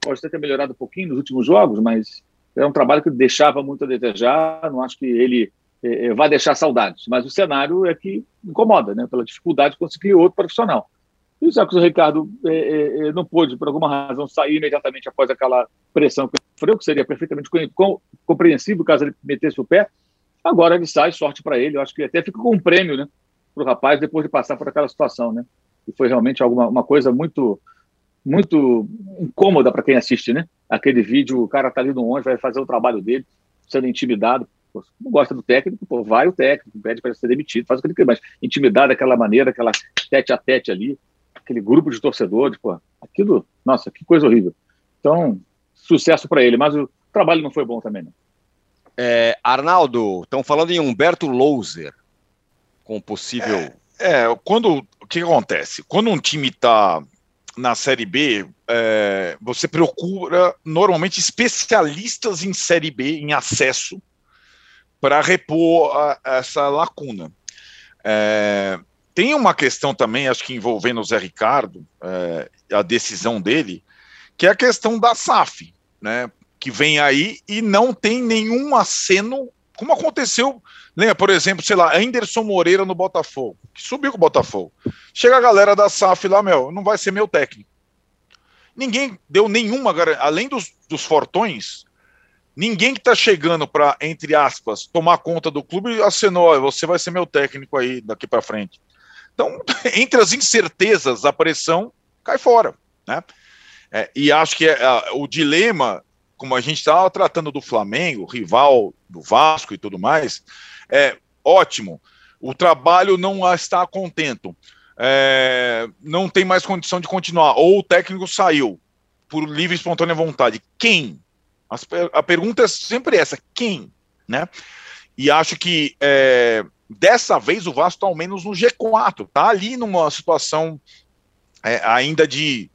Pode ter melhorado um pouquinho nos últimos jogos, mas é um trabalho que deixava muito a desejar. Não acho que ele é, deixar saudades, mas o cenário é que incomoda, né? Pela dificuldade de conseguir outro profissional. E já que o Ricardo é, é, não pôde, por alguma razão, sair imediatamente após aquela pressão que sofreu, que seria perfeitamente compreensível caso ele metesse o pé, agora ele sai, sorte para ele. Eu acho que até fica com um prêmio né, para o rapaz depois de passar por aquela situação. Né? E foi realmente alguma, uma coisa muito muito incômoda para quem assiste, né? Aquele vídeo, o cara tá ali no onde vai fazer o trabalho dele, sendo intimidado. Pô, não gosta do técnico, pô, vai o técnico, pede para ser demitido, faz o que ele quer, mas intimidado daquela maneira, aquela tete a tete ali, aquele grupo de torcedores, pô, aquilo, nossa, que coisa horrível. Então, sucesso para ele, mas o trabalho não foi bom também, não. É, Arnaldo, estão falando em Humberto Louser com possível. É, é, quando o que acontece? Quando um time está na Série B, é, você procura normalmente especialistas em Série B, em acesso, para repor a, essa lacuna. É, tem uma questão também, acho que envolvendo o Zé Ricardo, é, a decisão dele, que é a questão da SAF, né? Que vem aí e não tem nenhum aceno, como aconteceu, lembra, por exemplo, sei lá, Anderson Moreira no Botafogo, que subiu com o Botafogo. Chega a galera da SAF lá, meu, não vai ser meu técnico. Ninguém deu nenhuma, além dos, dos fortões, ninguém que está chegando para, entre aspas, tomar conta do clube acenou, você vai ser meu técnico aí daqui para frente. Então, entre as incertezas, a pressão cai fora. Né? É, e acho que é, o dilema, como a gente estava tratando do Flamengo, rival do Vasco e tudo mais, é ótimo. O trabalho não está contento. É, não tem mais condição de continuar. Ou o técnico saiu por livre e espontânea vontade. Quem? As, a pergunta é sempre essa: quem? Né? E acho que é, Dessa vez o Vasco está ao menos no G4, está ali numa situação é, ainda de,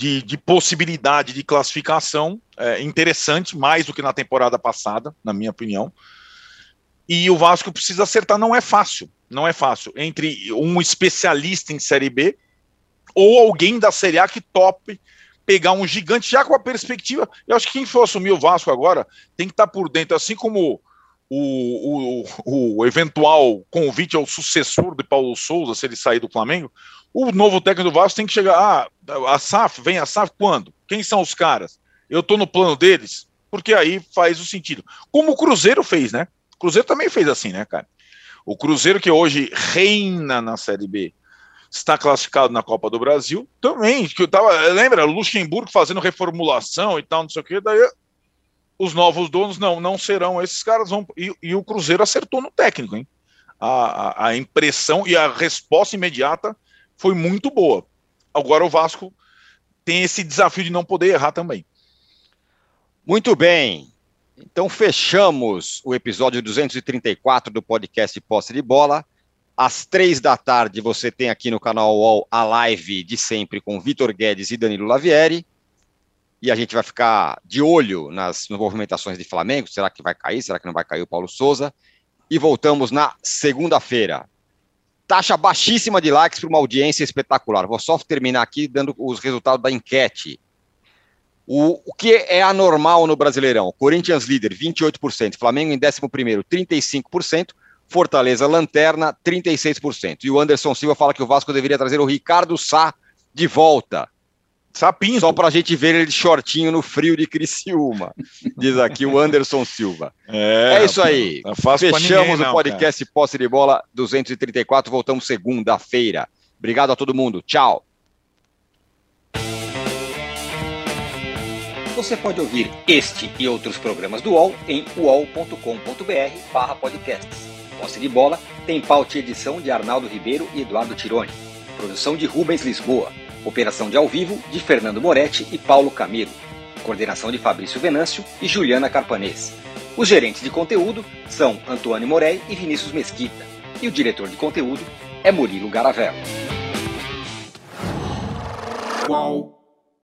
de, de, possibilidade de classificação é, interessante, mais do que na temporada passada, na minha opinião. E o Vasco precisa acertar, não é fácil, não é fácil. Entre um especialista em Série B ou alguém da Série A que tope pegar um gigante, já com a perspectiva. Eu acho que quem for assumir o Vasco agora tem que estar por dentro, assim como o, o, o eventual convite ao sucessor de Paulo Souza, se ele sair do Flamengo, o novo técnico do Vasco tem que chegar. Ah, a SAF, vem a SAF quando? Quem são os caras? Eu estou no plano deles? Porque aí faz o sentido. Como o Cruzeiro fez, né? O Cruzeiro também fez assim, né, cara? O Cruzeiro que hoje reina na Série B, está classificado na Copa do Brasil, também, que eu tava, lembra, Luxemburgo fazendo reformulação e tal, não sei o que, daí os novos donos não, não serão esses caras. Vão, e, e o Cruzeiro acertou no técnico, hein? A, a, a, impressão e a resposta imediata foi muito boa. Agora o Vasco tem esse desafio de não poder errar também. Muito bem. Então fechamos o episódio 234 do podcast Posse de Bola. Às três da tarde você tem aqui no canal UOL a live de sempre com Vitor Guedes e Danilo Lavieri e a gente vai ficar de olho nas, movimentações de Flamengo. Será que vai cair? Será que não vai cair o Paulo Souza? E voltamos na segunda-feira. Taxa baixíssima de likes para uma audiência espetacular. Vou só terminar aqui dando os resultados da enquete. O, o que é anormal no Brasileirão? Corinthians líder, 28%. Flamengo em 11, 35%. Fortaleza lanterna, 36%. E o Anderson Silva fala que o Vasco deveria trazer o Ricardo Sá de volta. Sapinho. Só para a gente ver ele de shortinho no frio de Criciúma, diz aqui o Anderson Silva. É, é isso aí. Fechamos ninguém, o podcast cara. Posse de Bola 234. Voltamos segunda-feira. Obrigado a todo mundo. Tchau. Você pode ouvir este e outros programas do UOL em uol.com.br podcasts. Posse de Bola tem pauta e edição de Arnaldo Ribeiro e Eduardo Tironi. Produção de Rubens Lisboa. Operação de ao vivo de Fernando Moretti e Paulo Camilo. coordenação de Fabrício Venâncio e Juliana Carpanês. Os gerentes de conteúdo são Antônio Morei e Vinícius Mesquita. E o diretor de conteúdo é Murilo Garavello. Qual?